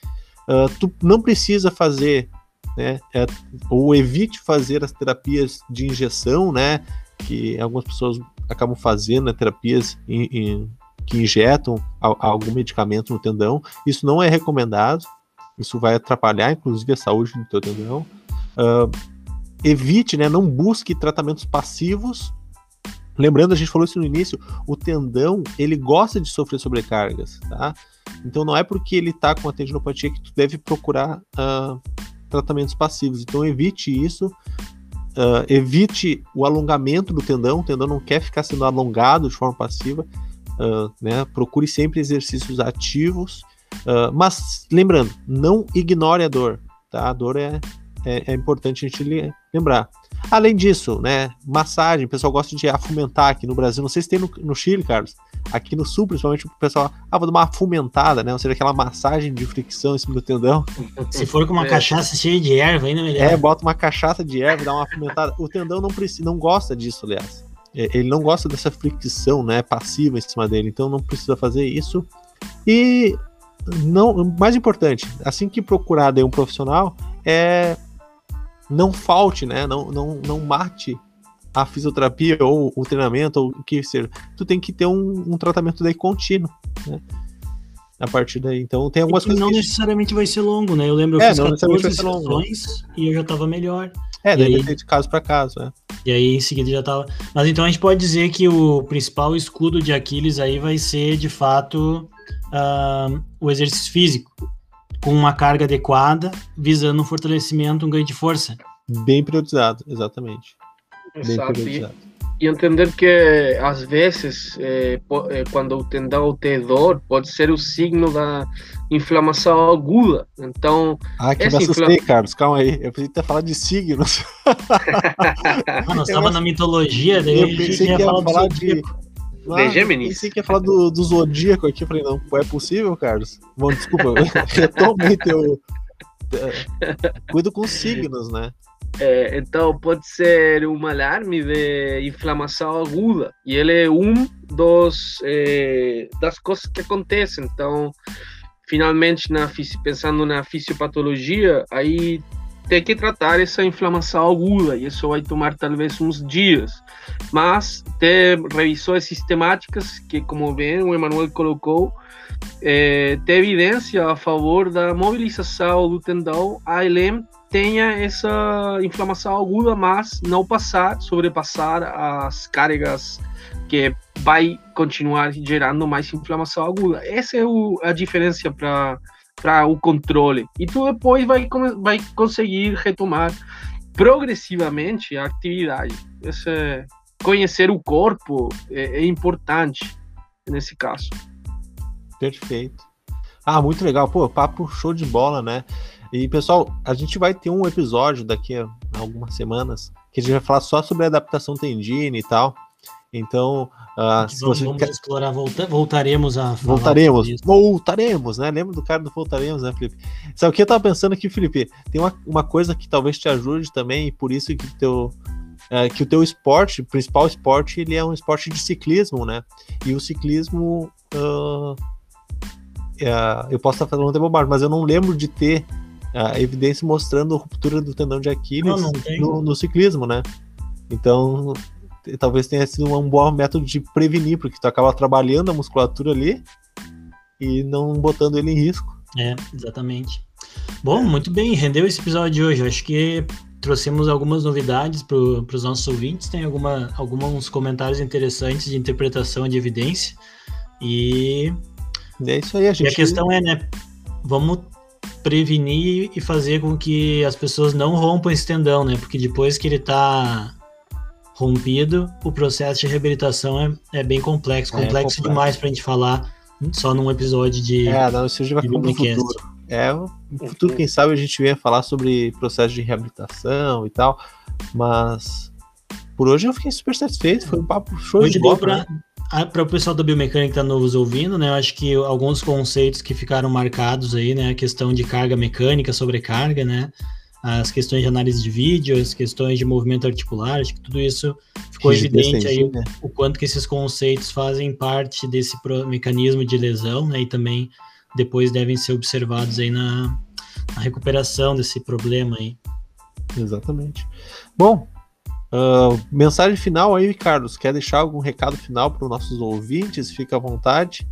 Uh, tu não precisa fazer, né, é, ou evite fazer as terapias de injeção, né, que algumas pessoas acabam fazendo, né, terapias in, in, que injetam algum medicamento no tendão. Isso não é recomendado, isso vai atrapalhar, inclusive, a saúde do teu tendão. Uh, evite, né, não busque tratamentos passivos. Lembrando, a gente falou isso no início, o tendão, ele gosta de sofrer sobrecargas, tá? Então não é porque ele está com a tendinopatia que tu deve procurar uh, tratamentos passivos. Então evite isso. Uh, evite o alongamento do tendão. O tendão não quer ficar sendo alongado de forma passiva. Uh, né? Procure sempre exercícios ativos. mas lembrando, não ignore a dor. Tá? A dor é, é, é importante a gente lembrar. Além disso, né, massagem, o pessoal gosta de afumentar aqui no Brasil. Não sei se tem no, no Chile, Carlos. Aqui no sul, principalmente, o pessoal, ah, vou dar uma afumentada, né? Ou seja, aquela massagem de fricção em cima do tendão. Se for com uma é. cachaça cheia de erva, ainda melhor. É, bota uma cachaça de erva, dá uma afumentada. O tendão não, precisa, não gosta disso, aliás. É, ele não gosta dessa fricção, né, passiva em cima dele, então não precisa fazer isso. E não, mais importante, assim que procurar daí um profissional, é não falte, né? Não, não, não mate a fisioterapia ou o treinamento ou o que seja. Tu tem que ter um, um tratamento daí contínuo, né? A partir daí. Então tem algumas coisas. Não necessariamente vai ser longo, né? Eu lembro eu é, fiz 14 sessões e eu já tava melhor. É, deve aí... de caso para caso, é. E aí em seguida já tava. Mas então a gente pode dizer que o principal escudo de Aquiles aí vai ser de fato uh, o exercício físico, com uma carga adequada, visando um fortalecimento, um ganho de força. Bem priorizado, exatamente. Bem Exato. priorizado. E, entender que às vezes, po- eh, quando o tendão tem dor, pode ser o signo da inflamação aguda. Então, Ah, que me essa assustei, Carlos. Calma aí. Eu pensei que ia falar de signos. Ah, nós estava na mitologia, daí Eu pensei ia que ia falar do falar de. zodíaco. Ah, Gêmeos. Pensei que ia falar do, do zodíaco aqui. Eu falei, não, é possível, Carlos? Bom, desculpa, retoma aí teu. é, Cuido com signos, né? É, então pode ser um alarme de inflamação aguda e ele é um dos é, das coisas que acontecem. Então, finalmente na pensando na fisiopatologia, aí tem que tratar essa inflamação aguda e isso vai tomar talvez uns dias. Mas ter revisões sistemáticas que, como bem o Emanuel colocou, é, tem evidência a favor da mobilização do tendão ALM tenha essa inflamação aguda, mas não passar, sobrepassar as cargas que vai continuar gerando mais inflamação aguda. Essa é o, a diferença para para o controle. E tu depois vai, vai conseguir retomar progressivamente a atividade. Esse, conhecer o corpo é, é importante nesse caso. Perfeito. Ah, muito legal. Pô, papo show de bola, né? E, pessoal, a gente vai ter um episódio daqui a algumas semanas que a gente vai falar só sobre adaptação tendine e tal. Então, ah, se Vamos, você vamos quer... explorar, volta, voltaremos a falar Voltaremos. Voltaremos, né? Lembra do cara do Voltaremos, né, Felipe? Sabe o que eu tava pensando aqui, Felipe? Tem uma, uma coisa que talvez te ajude também, e por isso que o teu, é, que o teu esporte, principal esporte, ele é um esporte de ciclismo, né? E o ciclismo. é, eu posso estar falando até bobagem, mas eu não lembro de ter a evidência mostrando a ruptura do tendão de Aquiles Não, não no, no ciclismo, né? Então, talvez tenha sido um bom método de prevenir, porque tu acaba trabalhando a musculatura ali e não botando ele em risco. É, exatamente. Bom, muito bem, rendeu esse episódio de hoje. Acho que trouxemos algumas novidades para os nossos ouvintes. Tem alguma, alguns comentários interessantes de interpretação de evidência. E, é isso aí, a e gente. a questão é, né? Vamos prevenir e fazer com que as pessoas não rompam esse tendão, né? Porque depois que ele está rompido, o processo de reabilitação é, é bem complexo, É complexo complexo. demais para a gente falar só num episódio de. É, não, isso já vai ficar no futuro. É, no futuro, quem sabe, a gente venha falar sobre processo de reabilitação e tal. Mas por hoje eu fiquei super satisfeito. Foi um papo show Hoje de bola. né? para o pessoal da biomecânica que está nos ouvindo, né? Eu acho que alguns conceitos que ficaram marcados aí, né? A questão de carga mecânica, sobrecarga, né? As questões de análise de vídeo, as questões de movimento articular, acho que tudo isso ficou evidente aí o quanto que esses conceitos fazem parte desse mecanismo de lesão, né? E também depois devem ser observados aí na, na recuperação desse problema aí. Exatamente. Bom, ah, mensagem final aí, Carlos. Quer deixar algum recado final para os nossos ouvintes? Fica à vontade.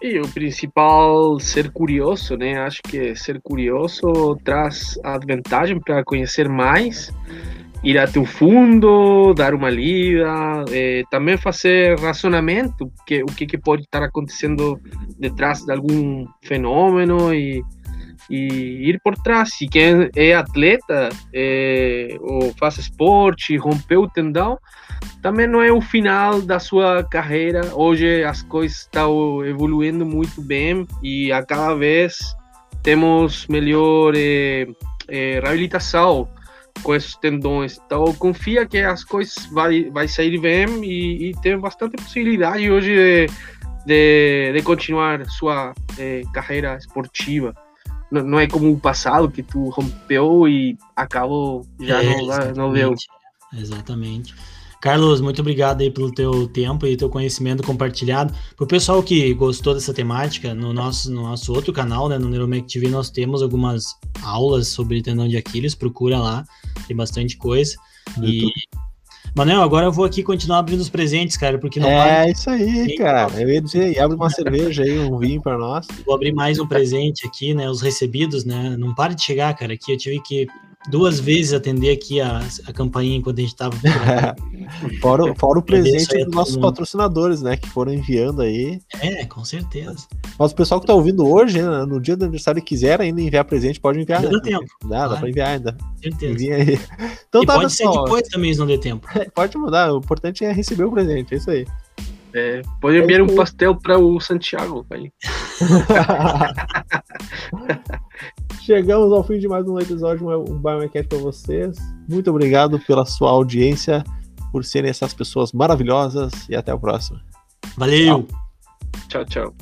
E o principal, ser curioso, né? Acho que ser curioso traz a vantagem para conhecer mais, ir até o fundo, dar uma lida, eh, também fazer racionamento, que, o que, que pode estar acontecendo detrás de algum fenômeno e, e ir por trás. Se quem é atleta eh, ou faz esporte, rompeu o tendão, também não é o final da sua carreira. Hoje as coisas estão evoluindo muito bem e a cada vez temos melhor eh, eh, reabilitação com esses tendões. Então confia que as coisas vai vai sair bem e, e tem bastante possibilidade hoje de, de, de continuar sua carreira esportiva. Não, não é como o passado que tu rompeu e acabou já É, não, não deu. exatamente. Exatamente. Carlos, muito obrigado aí pelo teu tempo e teu conhecimento compartilhado. Para o pessoal que gostou dessa temática, no nosso, no nosso outro canal, né, no Neuromec TV, nós temos algumas aulas sobre tendão de Aquiles, procura lá, tem bastante coisa. E, Manel, agora eu vou aqui continuar abrindo os presentes, cara, porque não é para- isso aí, cara. Eu ia dizer, abre uma cerveja aí, um vinho para nós. Vou abrir mais um presente aqui, né? Os recebidos, né? Não para de chegar, cara. Aqui eu tive que duas vezes atender aqui a, a campainha enquanto a gente tava. fora, fora o presente dos nossos mundo. patrocinadores, né? Que foram enviando aí. É, com certeza. Mas o pessoal que tá ouvindo hoje, né, no dia do aniversário, quiser ainda enviar presente, pode enviar. Ainda né? dá tempo, Dá, dá claro. pra enviar ainda. Certeza. Envia aí. Então e tá, pode ser pessoal. depois também, se não der tempo. Pode mandar, o importante é receber o presente, é isso aí. É, pode enviar um pastel para o Santiago, aí. Chegamos ao fim de mais um episódio, um Biomecast para vocês. Muito obrigado pela sua audiência, por serem essas pessoas maravilhosas e até a próxima. Valeu! Tchau, tchau.